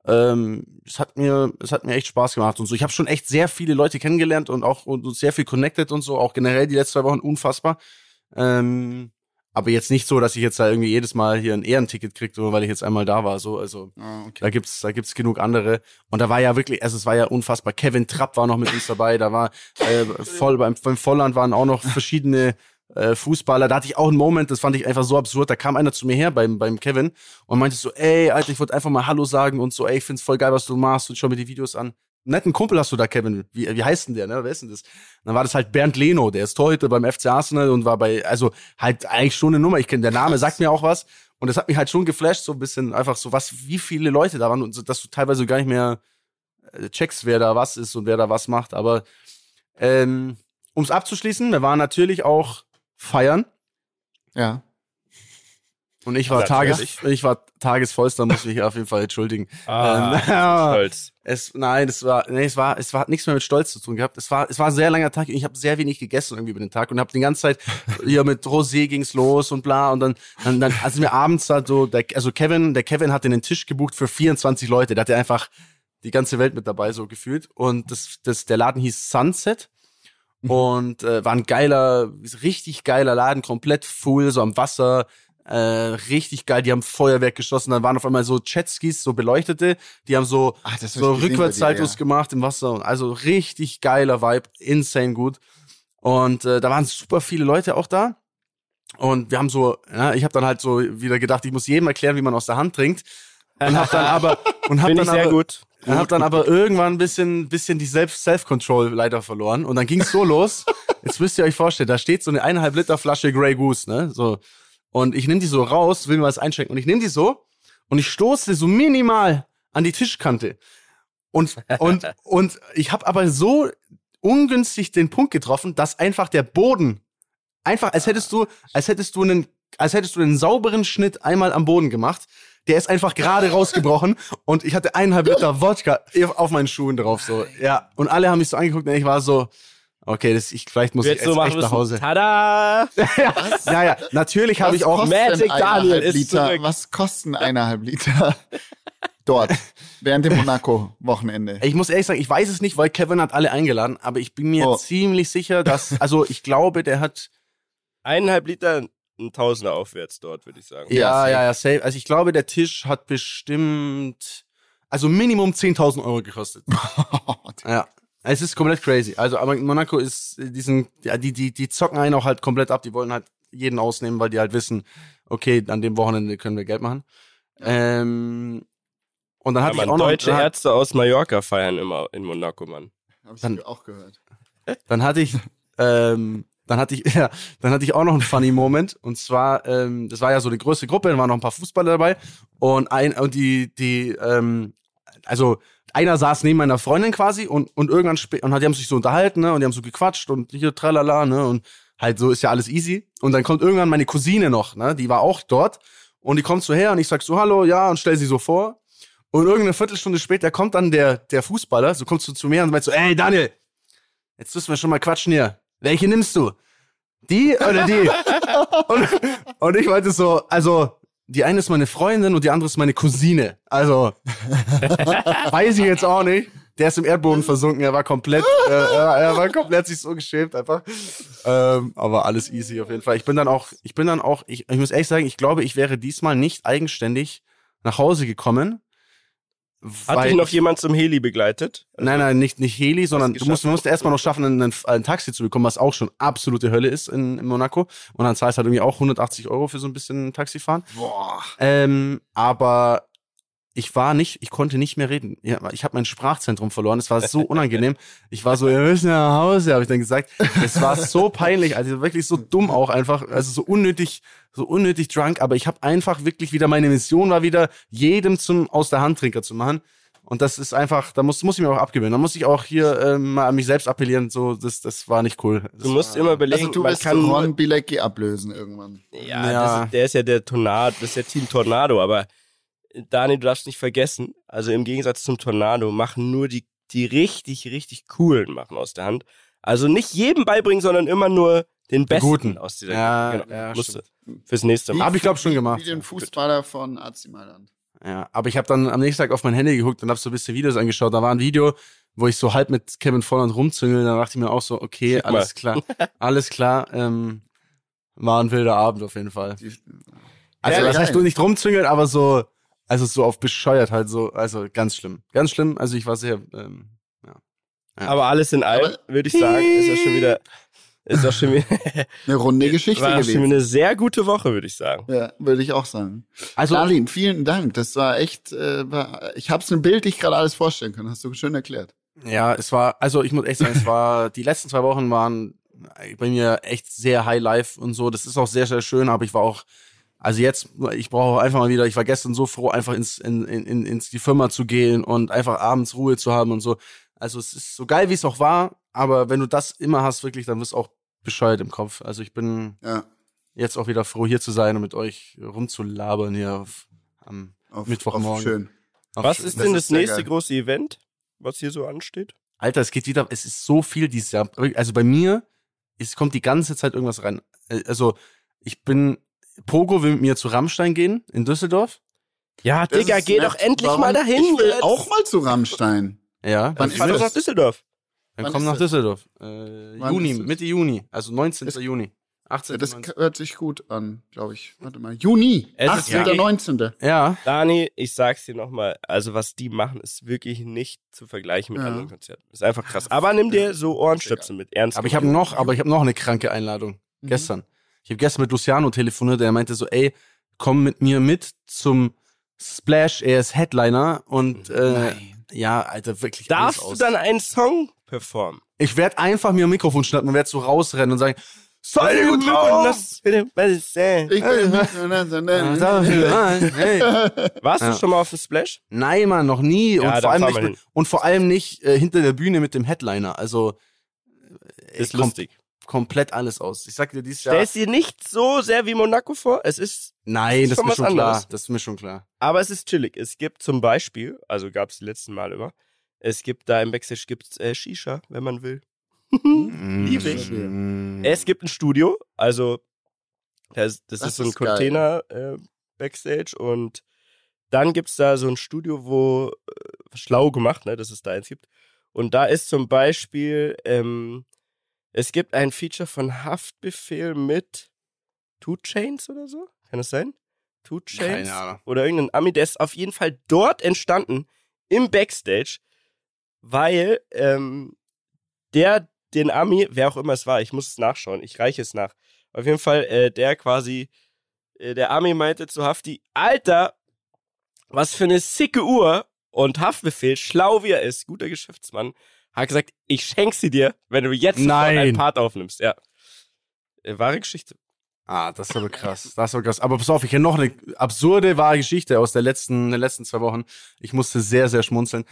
ähm, es hat mir, es hat mir echt Spaß gemacht und so. Ich habe schon echt sehr viele Leute kennengelernt und auch und sehr viel connected und so. Auch generell die letzten zwei Wochen unfassbar. Ähm, aber jetzt nicht so, dass ich jetzt da irgendwie jedes Mal hier ein Ehrenticket kriege, nur weil ich jetzt einmal da war. So, also ah, okay. da gibt's, da gibt's genug andere. Und da war ja wirklich, also es war ja unfassbar. Kevin Trapp war noch mit uns dabei. Da war äh, voll beim, beim Volland waren auch noch verschiedene äh, Fußballer. Da hatte ich auch einen Moment, das fand ich einfach so absurd. Da kam einer zu mir her beim, beim Kevin und meinte so, ey, Alter, ich wollte einfach mal Hallo sagen und so, ey, ich find's voll geil, was du machst und schau mir die Videos an. Netten Kumpel hast du da, Kevin. Wie, wie heißt denn der, ne? Wer ist denn das? dann war das halt Bernd Leno, der ist Torhüter beim FC Arsenal und war bei, also halt eigentlich schon eine Nummer. Ich kenne, der Name sagt mir auch was. Und das hat mich halt schon geflasht, so ein bisschen einfach so, was, wie viele Leute da waren und so, dass du teilweise gar nicht mehr äh, checkst, wer da was ist und wer da was macht. Aber ähm, um es abzuschließen, wir waren natürlich auch feiern. Ja. Und ich war Tages, ich war tagesvollster, muss ich auf jeden Fall entschuldigen. Ah, ähm, stolz. Es, nein, es war, nee, es war, es war nichts mehr mit Stolz zu tun gehabt. Es war, es war ein sehr langer Tag. Ich habe sehr wenig gegessen irgendwie über den Tag und habe die ganze Zeit hier mit Rosé ging's los und bla und dann, dann, dann also mir abends da so, der, also Kevin, der Kevin hat den Tisch gebucht für 24 Leute. Der hatte einfach die ganze Welt mit dabei so gefühlt und das, das, der Laden hieß Sunset Mhm. und äh, war ein geiler, richtig geiler Laden, komplett full, so am Wasser, äh, richtig geil. Die haben Feuerwerk geschossen, dann waren auf einmal so Jetskis, so beleuchtete, die haben so, Ach, so Rückwärtssaltos ja. gemacht im Wasser. Also richtig geiler Vibe, insane gut. Und äh, da waren super viele Leute auch da. Und wir haben so, ja, ich habe dann halt so wieder gedacht, ich muss jedem erklären, wie man aus der Hand trinkt. Und hab dann aber und hab dann sehr aber, gut. Er hat dann aber irgendwann ein bisschen, bisschen die Self-Control leider verloren. Und dann ging's so los. Jetzt müsst ihr euch vorstellen, da steht so eine eineinhalb Liter Flasche Grey Goose, ne? So. Und ich nehme die so raus, will mir was einschenken. Und ich nehme die so und ich stoße so minimal an die Tischkante. Und, und, und ich habe aber so ungünstig den Punkt getroffen, dass einfach der Boden einfach, als hättest du, als hättest du einen, als hättest du einen sauberen Schnitt einmal am Boden gemacht. Der ist einfach gerade rausgebrochen und ich hatte eineinhalb Liter Wodka auf meinen Schuhen drauf, so. Ja. Und alle haben mich so angeguckt und ich war so, okay, das, ich, vielleicht muss ich so jetzt machen echt nach. Hause. Tada! ja, ja, ja, natürlich habe ich auch, kostet Magic Daniel eineinhalb ist Liter? zurück. Was kosten eineinhalb Liter dort während dem Monaco-Wochenende? ich muss ehrlich sagen, ich weiß es nicht, weil Kevin hat alle eingeladen, aber ich bin mir Oh. ziemlich sicher, dass, also ich glaube, der hat, Eineinhalb Liter, ein Tausender aufwärts dort, würde ich sagen. Ja, ja, ja, safe. Also ich glaube, der Tisch hat bestimmt, also Minimum 10.000 Euro gekostet. Ja. Es ist komplett crazy. Also, aber in Monaco ist diesen, ja, die, die, die zocken einen auch halt komplett ab. Die wollen halt jeden ausnehmen, weil die halt wissen, okay, an dem Wochenende können wir Geld machen. Ähm, und dann Ja, hatte man, ich auch noch, deutsche Ärzte aus Mallorca feiern immer in Monaco, Mann. Hab ich Dann- auch gehört. dann hatte ich, ähm, dann hatte ich, ja, dann hatte ich auch noch einen funny Moment. Und zwar, ähm, das war ja so eine größere Gruppe, da waren noch ein paar Fußballer dabei. Und ein, und die, die, ähm, also einer saß neben meiner Freundin quasi und, und irgendwann und die haben sich so unterhalten, ne? Und die haben so gequatscht und hier tralala, ne? Und halt so ist ja alles easy. Und dann kommt irgendwann meine Cousine noch, ne? Die war auch dort. Und die kommt so her und ich sag so, hallo, ja, und stell sie so vor. Und irgendeine Viertelstunde später kommt dann der, der Fußballer, so kommst du zu mir und meint so, ey Daniel, jetzt müssen wir schon mal quatschen hier. Welche nimmst du? Die oder die? und, und ich meinte so, also, die eine ist meine Freundin und die andere ist meine Cousine. Also, weiß ich jetzt auch nicht. Der ist im Erdboden versunken, er war komplett, äh, er, war komplett sich so geschämt einfach. Ähm, aber alles easy auf jeden Fall. Ich bin dann auch, ich bin dann auch, ich, ich muss ehrlich sagen, ich glaube, ich wäre diesmal nicht eigenständig nach Hause gekommen. Hat dich noch jemand zum Heli begleitet? Nein, nein, nicht, nicht Heli, sondern du musst, du musst erstmal noch schaffen, ein, ein, Taxi zu bekommen, was auch schon absolute Hölle ist in, in Monaco. Und dann zahlst du halt irgendwie auch 180 Euro für so ein bisschen Taxi fahren. Boah. Ähm, aber ich war nicht, ich konnte nicht mehr reden. Ja, ich habe mein Sprachzentrum verloren. Es war so unangenehm. Ich war so, wir müssen nach Hause, habe ich dann gesagt. Es war so peinlich, also wirklich so dumm auch einfach, also so unnötig, so unnötig drunk. Aber ich habe einfach wirklich wieder meine Mission war wieder, jedem zum aus der Handtrinker zu machen. Und das ist einfach, da muss, muss ich mir auch abgewöhnen. Da muss ich auch hier ähm, mal an mich selbst appellieren. So, das, das war nicht cool. Das Du musst war, immer überlegen, Also du man wirst kann Ron Bilecki ablösen irgendwann. Ja, Ja. Das, der ist ja der Tornado, das ist ja Team Tornado, aber Dani, du darfst nicht vergessen, also im Gegensatz zum Tornado machen nur die, die richtig, richtig coolen machen aus der Hand. Also nicht jedem beibringen, sondern immer nur den Besten Guten. aus dieser Ja, genau. ja, fürs nächste Mal. Hab ich, glaub, schon gemacht. Wie den Fußballer von AC Mailand. Ja, aber ich habe dann am nächsten Tag auf mein Handy geguckt und habe so ein bisschen Videos angeschaut. Da war ein Video, wo ich so halb mit Kevin Volland rumzüngel. Da dachte ich mir auch so, okay, Schick mal. alles klar, alles klar. Ähm, war ein wilder Abend auf jeden Fall. Die, Also Ja, das heißt du nicht rumzüngeln, aber so, also so auf bescheuert halt so, also ganz schlimm, ganz schlimm. Also ich war sehr, ähm, Aber alles in allem, würde ich sagen, ist das schon wieder, ist das schon wieder, eine runde Geschichte war schon gewesen. wieder eine sehr gute Woche, würde ich sagen. Ja, würde ich auch sagen. also Darlene, vielen Dank. Das war echt, äh, war, ich habe es ein Bild nicht gerade alles vorstellen können. Hast du schön erklärt. Ja, es war, also ich muss echt sagen, es war, die letzten zwei Wochen waren bei mir echt sehr High Life und so. Das ist auch sehr, sehr schön, aber ich war auch, also jetzt, ich brauche einfach mal wieder, ich war gestern so froh, einfach ins, in, in, ins die Firma zu gehen und einfach abends Ruhe zu haben und so. Also es ist so geil, wie es auch war, aber wenn du das immer hast, wirklich, dann wirst du auch bescheuert im Kopf. Also ich bin Ja, jetzt auch wieder froh, hier zu sein und mit euch rumzulabern hier auf, am auf, Mittwochmorgen. Auf schön. auf Was schön. ist Das denn das sehr nächste geil. große Event, was hier so ansteht? Alter, es geht wieder, es ist so viel dieses Jahr. Also bei mir, es kommt die ganze Zeit irgendwas rein. Äh, Also ich bin, Pogo will mit mir zu Rammstein gehen in Düsseldorf. Ja, Das Digga, ist geh nett. doch endlich Warum? mal dahin. Ich will jetzt. auch mal zu Rammstein. Ja, Wann dann, ist Fahr doch nach Düsseldorf. dann wann komm ist nach das? Düsseldorf. Äh, Juni, ist? Mitte Juni, also 19. Das- Juni. 18. Ja, das 19. hört sich gut an, glaube ich. Warte mal. Juni. Es ist 18. wirklich- 19. Ja, Dani, ich sag's dir nochmal, also was die machen, ist wirklich nicht zu vergleichen mit Ja. anderen Konzerten. Ist einfach krass. Aber nimm dir so Ohrenstöpsel mit, ernst. aber ich habe noch, aber ich habe noch eine kranke Einladung. Mhm. Gestern. Ich habe gestern mit Luciano telefoniert, der meinte so, ey, komm mit mir mit zum Splash, er ist Headliner und äh, Nein. ja, Alter, wirklich Darfst alles du dann einen Song performen? Ich werde einfach mir ein Mikrofon schnappen und werde so rausrennen und sagen, Sei gut drauf! Warst du schon mal auf dem Splash? Nein, Mann, noch nie. Ja, und, vor allem nicht, und vor allem nicht äh, hinter der Bühne mit dem Headliner. Also äh, Ist kom lustig. Komplett alles aus. Ich sag dir dieses Jahr. Stellst dir nicht so sehr wie Monaco vor. Es ist, Nein, das ist schon mir was schon klar. anderes. Das ist mir schon klar. aber es ist chillig. Es gibt zum Beispiel, also gab es die letzten Mal immer, es gibt da im Backstage gibt's äh, Shisha, wenn man will. Lieb ich. Mm. Es gibt ein Studio, also das, das, Das ist so ein ist. Container äh, Backstage und dann gibt's da so ein Studio, wo äh, schlau gemacht, ne, dass es da eins gibt. Und da ist zum Beispiel, ähm, es gibt ein Feature von Haftbefehl mit Two Chains oder so. Kann das sein? Two Chains? Keine Ahnung. Oder irgendein Ami, der ist auf jeden Fall dort entstanden, im Backstage, weil ähm, der den Ami, wer auch immer es war, ich muss es nachschauen, ich reiche es nach. Auf jeden Fall, äh, der quasi, äh, der Ami meinte zu Hafti, Alter, was für eine sicke Uhr und Haftbefehl, schlau wie er ist, guter Geschäftsmann, hat gesagt, ich schenk sie dir, wenn du jetzt Nein. einen Part aufnimmst. Ja. Äh, wahre Geschichte. Ah, das ist aber krass. Das ist aber krass. Aber pass auf, ich kenne noch eine absurde wahre Geschichte aus der letzten, der letzten zwei Wochen. Ich musste sehr, sehr schmunzeln.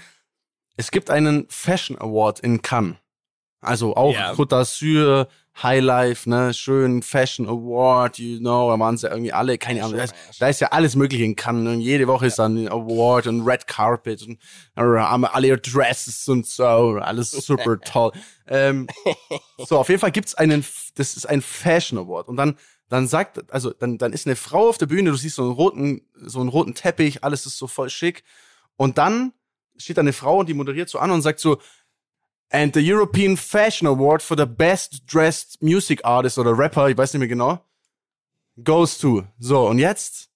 Es gibt einen Fashion Award in Cannes. Also auch Ja. Côte d'Azur, Highlife, ne, schön Fashion Award, you know, da waren sie irgendwie alle, keine Ahnung, da ist, da ist ja alles mögliche in Cannes. Und jede Woche ist dann ein Award und Red Carpet und alle ihre Dresses und so, alles super toll. Ähm, so, auf jeden Fall gibt's einen, das ist ein Fashion Award. Und dann, dann sagt, also dann, dann ist eine Frau auf der Bühne, du siehst so einen roten, so einen roten Teppich, alles ist so voll schick. Und dann steht da eine Frau und die moderiert so an und sagt so, and the European Fashion Award for the Best Dressed Music Artist oder Rapper, ich weiß nicht mehr genau, goes to. So, und jetzt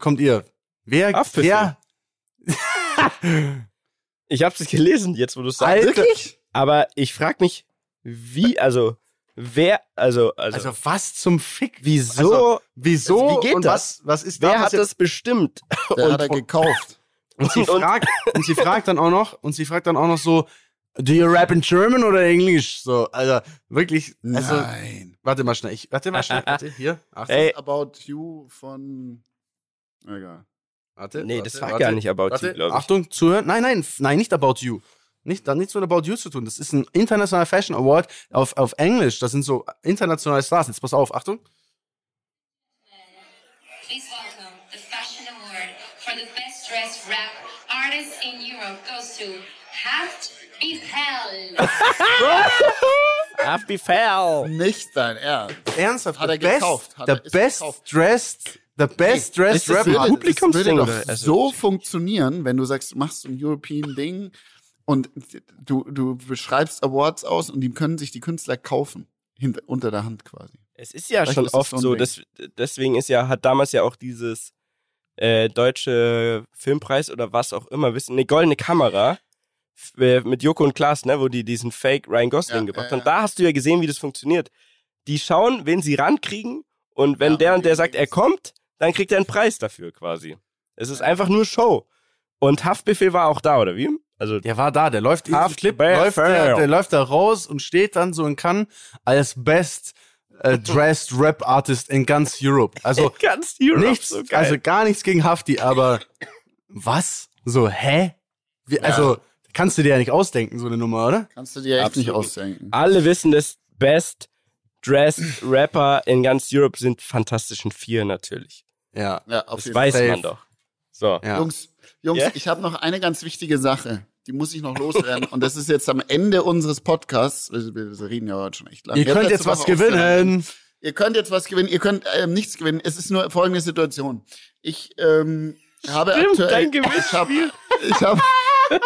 kommt ihr. Wer, wer, Ich hab's nicht gelesen, jetzt wo du sagst. Alter. Wirklich? Aber ich frag mich, wie, also, wer, also, also, also was zum Fick? wieso, Also, wieso? Also, wie geht und das? was, was ist wer da hat passiert? das bestimmt? Und- hat er gekauft. Und sie fragt, und sie fragt dann auch noch, und sie fragt dann auch noch so, do you rap in German oder Englisch? So, also, wirklich, also, Nein. warte mal schnell, ich, warte mal schnell, warte, hier, Achtung, Ey, About You von. Egal. warte, nee, warte, das war warte, gar nicht About warte, You, glaube ich. Achtung, zuhören, nein, nein, nein, nicht About You. Nicht, da hat nichts mit About You zu tun. Das ist ein internationaler Fashion Award auf, auf Englisch. Das sind so internationale Stars. Jetzt pass auf, Achtung. Please welcome the Fashion Award for the best dressed rap artist in Europe goes to Haft Befell. Haftbefehl. Nicht dein Ernst. Ernsthaft, Hat er best, gekauft, hat the er- best gekauft. dressed, the best dressed ist das rapper. würde, das würde oder? doch Also- so funktionieren, wenn du sagst, du machst ein European-Ding und du, du beschreibst Awards aus und die können sich die Künstler kaufen. Hinter, unter der Hand quasi. Es ist ja Vielleicht schon ist oft so so, Ding. des, deswegen ist ja, hat damals ja auch dieses äh, deutsche Filmpreis oder was auch immer, wissen, eine goldene Kamera mit Joko und Klaas, ne, wo die diesen Fake Ryan Gosling Ja, gebracht ja, haben. ja. Da hast du ja gesehen, wie das funktioniert. Die schauen, wen sie rankriegen und wenn Ja, der und und der sagt, er kommt, dann kriegt er einen Preis dafür quasi. Es ist einfach nur Show. Und Haftbefehl war auch da, oder wie? Also Der war da, der läuft in Clip, läuft der, der läuft da raus und steht dann so in Cannes als Best äh, Dressed Rap Artist in ganz Europe. Also ganz Europe, nichts, so geil. also gar nichts gegen Hafti, aber was? So, hä? Wie, Also kannst du dir ja nicht ausdenken, so eine Nummer, oder? Kannst du dir echt nicht Absolut. ausdenken. alle wissen, das Best Dressed Rapper in ganz Europe sind Fantastischen Vier natürlich. Ja. Ja, auf Das jeden weiß Safe. man doch. So. ja. Jungs, Jungs, Ja? ich habe noch eine ganz wichtige Sache. Die muss ich noch loswerden. und das ist jetzt am Ende unseres Podcasts. Wir, wir reden ja heute schon echt lange. Ihr könnt jetzt was gewinnen. Ihr könnt jetzt was gewinnen. Ihr könnt ähm, nichts gewinnen. Es ist nur folgende Situation. Ich ähm, habe Stimmt, aktuell. dein ich habe. Ich habe.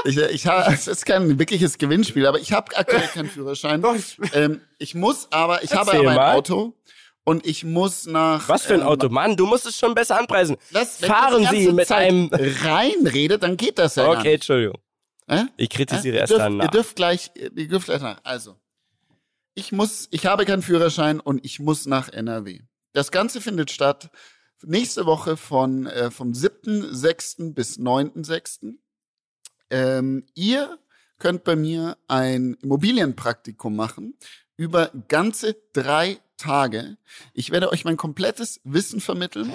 Ich, ich habe, es ist kein wirkliches Gewinnspiel, aber ich habe aktuell keinen Führerschein. Ähm, ich muss aber, ich habe Erzähl aber ein mal. Auto und ich muss nach. Was für ein ähm, Auto? Mann, du musst es schon besser anpreisen. Wenn Fahren ihr Sie mit Zeit einem- reinredet, dann geht das ja Okay. Entschuldigung. Äh? Ich kritisiere Ihr erst dürft, dann ihr nach. dürft gleich, ihr dürft gleich nach. Also, ich muss, ich habe keinen Führerschein und ich muss nach NRW. Das Ganze findet statt nächste Woche von äh, vom 7.6. bis 9.6. Ähm, ihr könnt bei mir ein Immobilienpraktikum machen über ganze drei Tage. Ich werde euch mein komplettes Wissen vermitteln.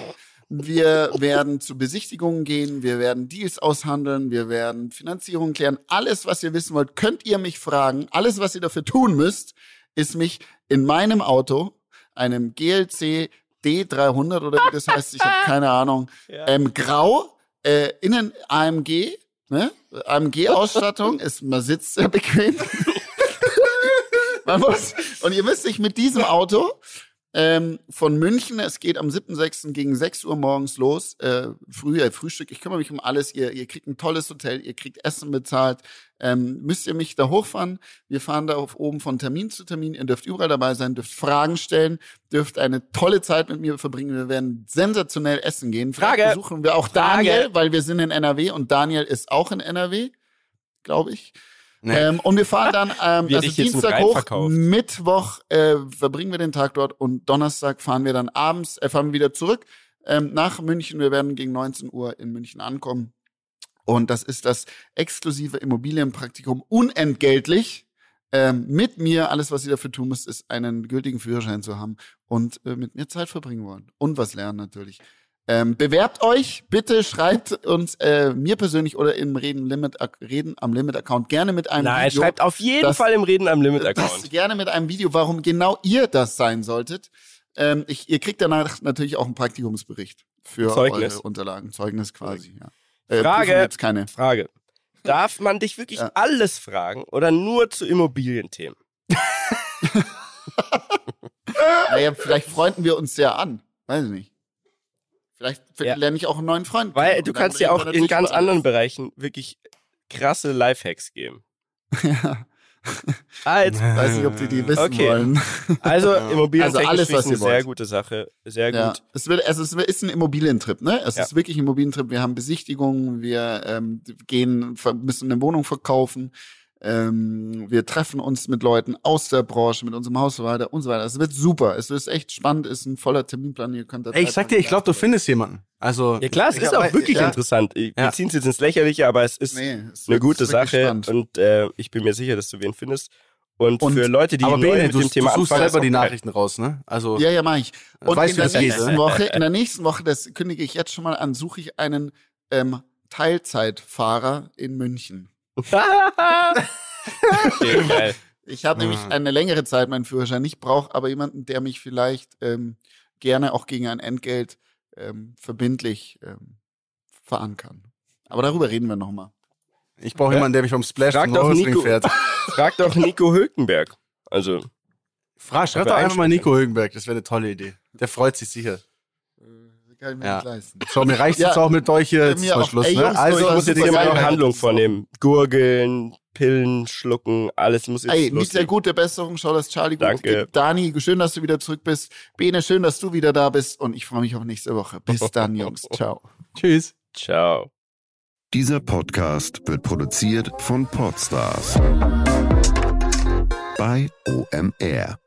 Wir werden zu Besichtigungen gehen, wir werden Deals aushandeln, wir werden Finanzierung klären. Alles, was ihr wissen wollt, könnt ihr mich fragen. Alles, was ihr dafür tun müsst, ist mich in meinem Auto, einem GLC D300 oder wie das heißt, ich habe keine Ahnung, ja. ähm, grau, äh, innen AMG, ne? AMG-Ausstattung, ist, man sitzt sehr bequem. man muss, und ihr müsst sich mit diesem Auto ähm, von München. Es geht am 7.6. gegen 6 Uhr morgens los. Äh, früh, äh, Frühstück. Ich kümmere mich um alles. Ihr, ihr kriegt ein tolles Hotel, ihr kriegt Essen bezahlt. Ähm, müsst ihr mich da hochfahren? Wir fahren da auf oben von Termin zu Termin. Ihr dürft überall dabei sein, dürft Fragen stellen, dürft eine tolle Zeit mit mir verbringen. Wir werden sensationell essen gehen. Frage. Vielleicht besuchen wir auch Frage. Daniel, weil wir sind in NRW und Daniel ist auch in NRW, glaube ich. Nee. Ähm, und wir fahren dann ähm, also Dienstag hoch, Mittwoch äh, verbringen wir den Tag dort und Donnerstag fahren wir dann abends, äh, fahren wir wieder zurück ähm, nach München. Wir werden gegen 19 Uhr in München ankommen. Und das ist das exklusive Immobilienpraktikum unentgeltlich. Ähm, mit mir, alles, was ihr dafür tun müsst, ist einen gültigen Führerschein zu haben und äh, mit mir Zeit verbringen wollen. Und was lernen natürlich. Ähm, bewerbt euch, bitte schreibt uns äh, mir persönlich oder im Reden Limit Reden am Limit Account gerne mit einem Nein, Video. Nein, schreibt auf jeden das, Fall im Reden am Limit Account. gerne mit einem Video, warum genau ihr das sein solltet. Ähm, ich, ihr kriegt danach natürlich auch einen Praktikumsbericht für Zeugnis. eure Unterlagen, Zeugnis quasi. Ja. Äh, Frage, keine. Frage. Darf man dich wirklich ja. alles fragen oder nur zu Immobilienthemen? naja, vielleicht freunden wir uns ja an. Weiß ich nicht. Vielleicht ja. lerne ich auch einen neuen Freund. Weil du kannst ja auch in ganz anderen Bereichen wirklich krasse Lifehacks geben. ja. Ah, jetzt weiß nicht, ob die die wissen okay. wollen. Also Immobilien also alles, was ist eine sehr gute Sache, sehr ja. gut. Es wird, also es ist ein Immobilientrip, ne? Es ja. ist wirklich ein Immobilientrip. Wir haben Besichtigungen, wir ähm, gehen, müssen eine Wohnung verkaufen. Ähm, wir treffen uns mit Leuten aus der Branche, mit unserem Hausverwalter und so weiter. Es wird super. Es ist echt spannend, ist ein voller Terminplan. Ihr könnt da Ey, ich sag dir, ich glaube, du findest jemanden. Also ja klar, es ist auch wirklich ja. interessant. Wir ja. ziehen es jetzt ins Lächerliche, aber es ist nee, es eine gute Sache spannend. und äh, ich bin mir sicher, dass du wen findest. Und, und für Leute, die aber neu Bene, mit du, dem Thema du suchst selber die Nachrichten raus, ne? Also ja, ja, mach ich. Und weißt, in der nächsten geht, Woche, in der nächsten Woche, das kündige ich jetzt schon mal an, suche ich einen ähm, Teilzeitfahrer in München. Okay, ich habe nämlich eine längere Zeit meinen Führerschein nicht, brauche aber jemanden, der mich vielleicht ähm, gerne auch gegen ein Entgelt ähm, verbindlich ähm, fahren kann. Aber darüber reden wir nochmal. Ich brauche ja. jemanden, der mich vom Splash frag doch Nico, fährt. Frag doch Nico Hülkenberg. Also. Frag, schreib doch einfach mal Nico Hülkenberg, das wäre eine tolle Idee. Der freut sich sicher. Kann ich mir ja. nicht leisten. Schau, mir reicht ja, jetzt auch mit euch hier zum Schluss. Ne? Also, ich muss jetzt hier mal eine Handlung vornehmen. Gurgeln, Pillen schlucken, alles muss jetzt Ey, nicht sehr gute Besserung. Schau, dass Charlie gut Danke. geht. Dani, schön, dass du wieder zurück bist. Bene, schön, dass du wieder da bist. Und ich freue mich auf nächste Woche. Bis dann, Jungs. Ciao. Tschüss. Ciao. Dieser Podcast wird produziert von Podstars bei OMR.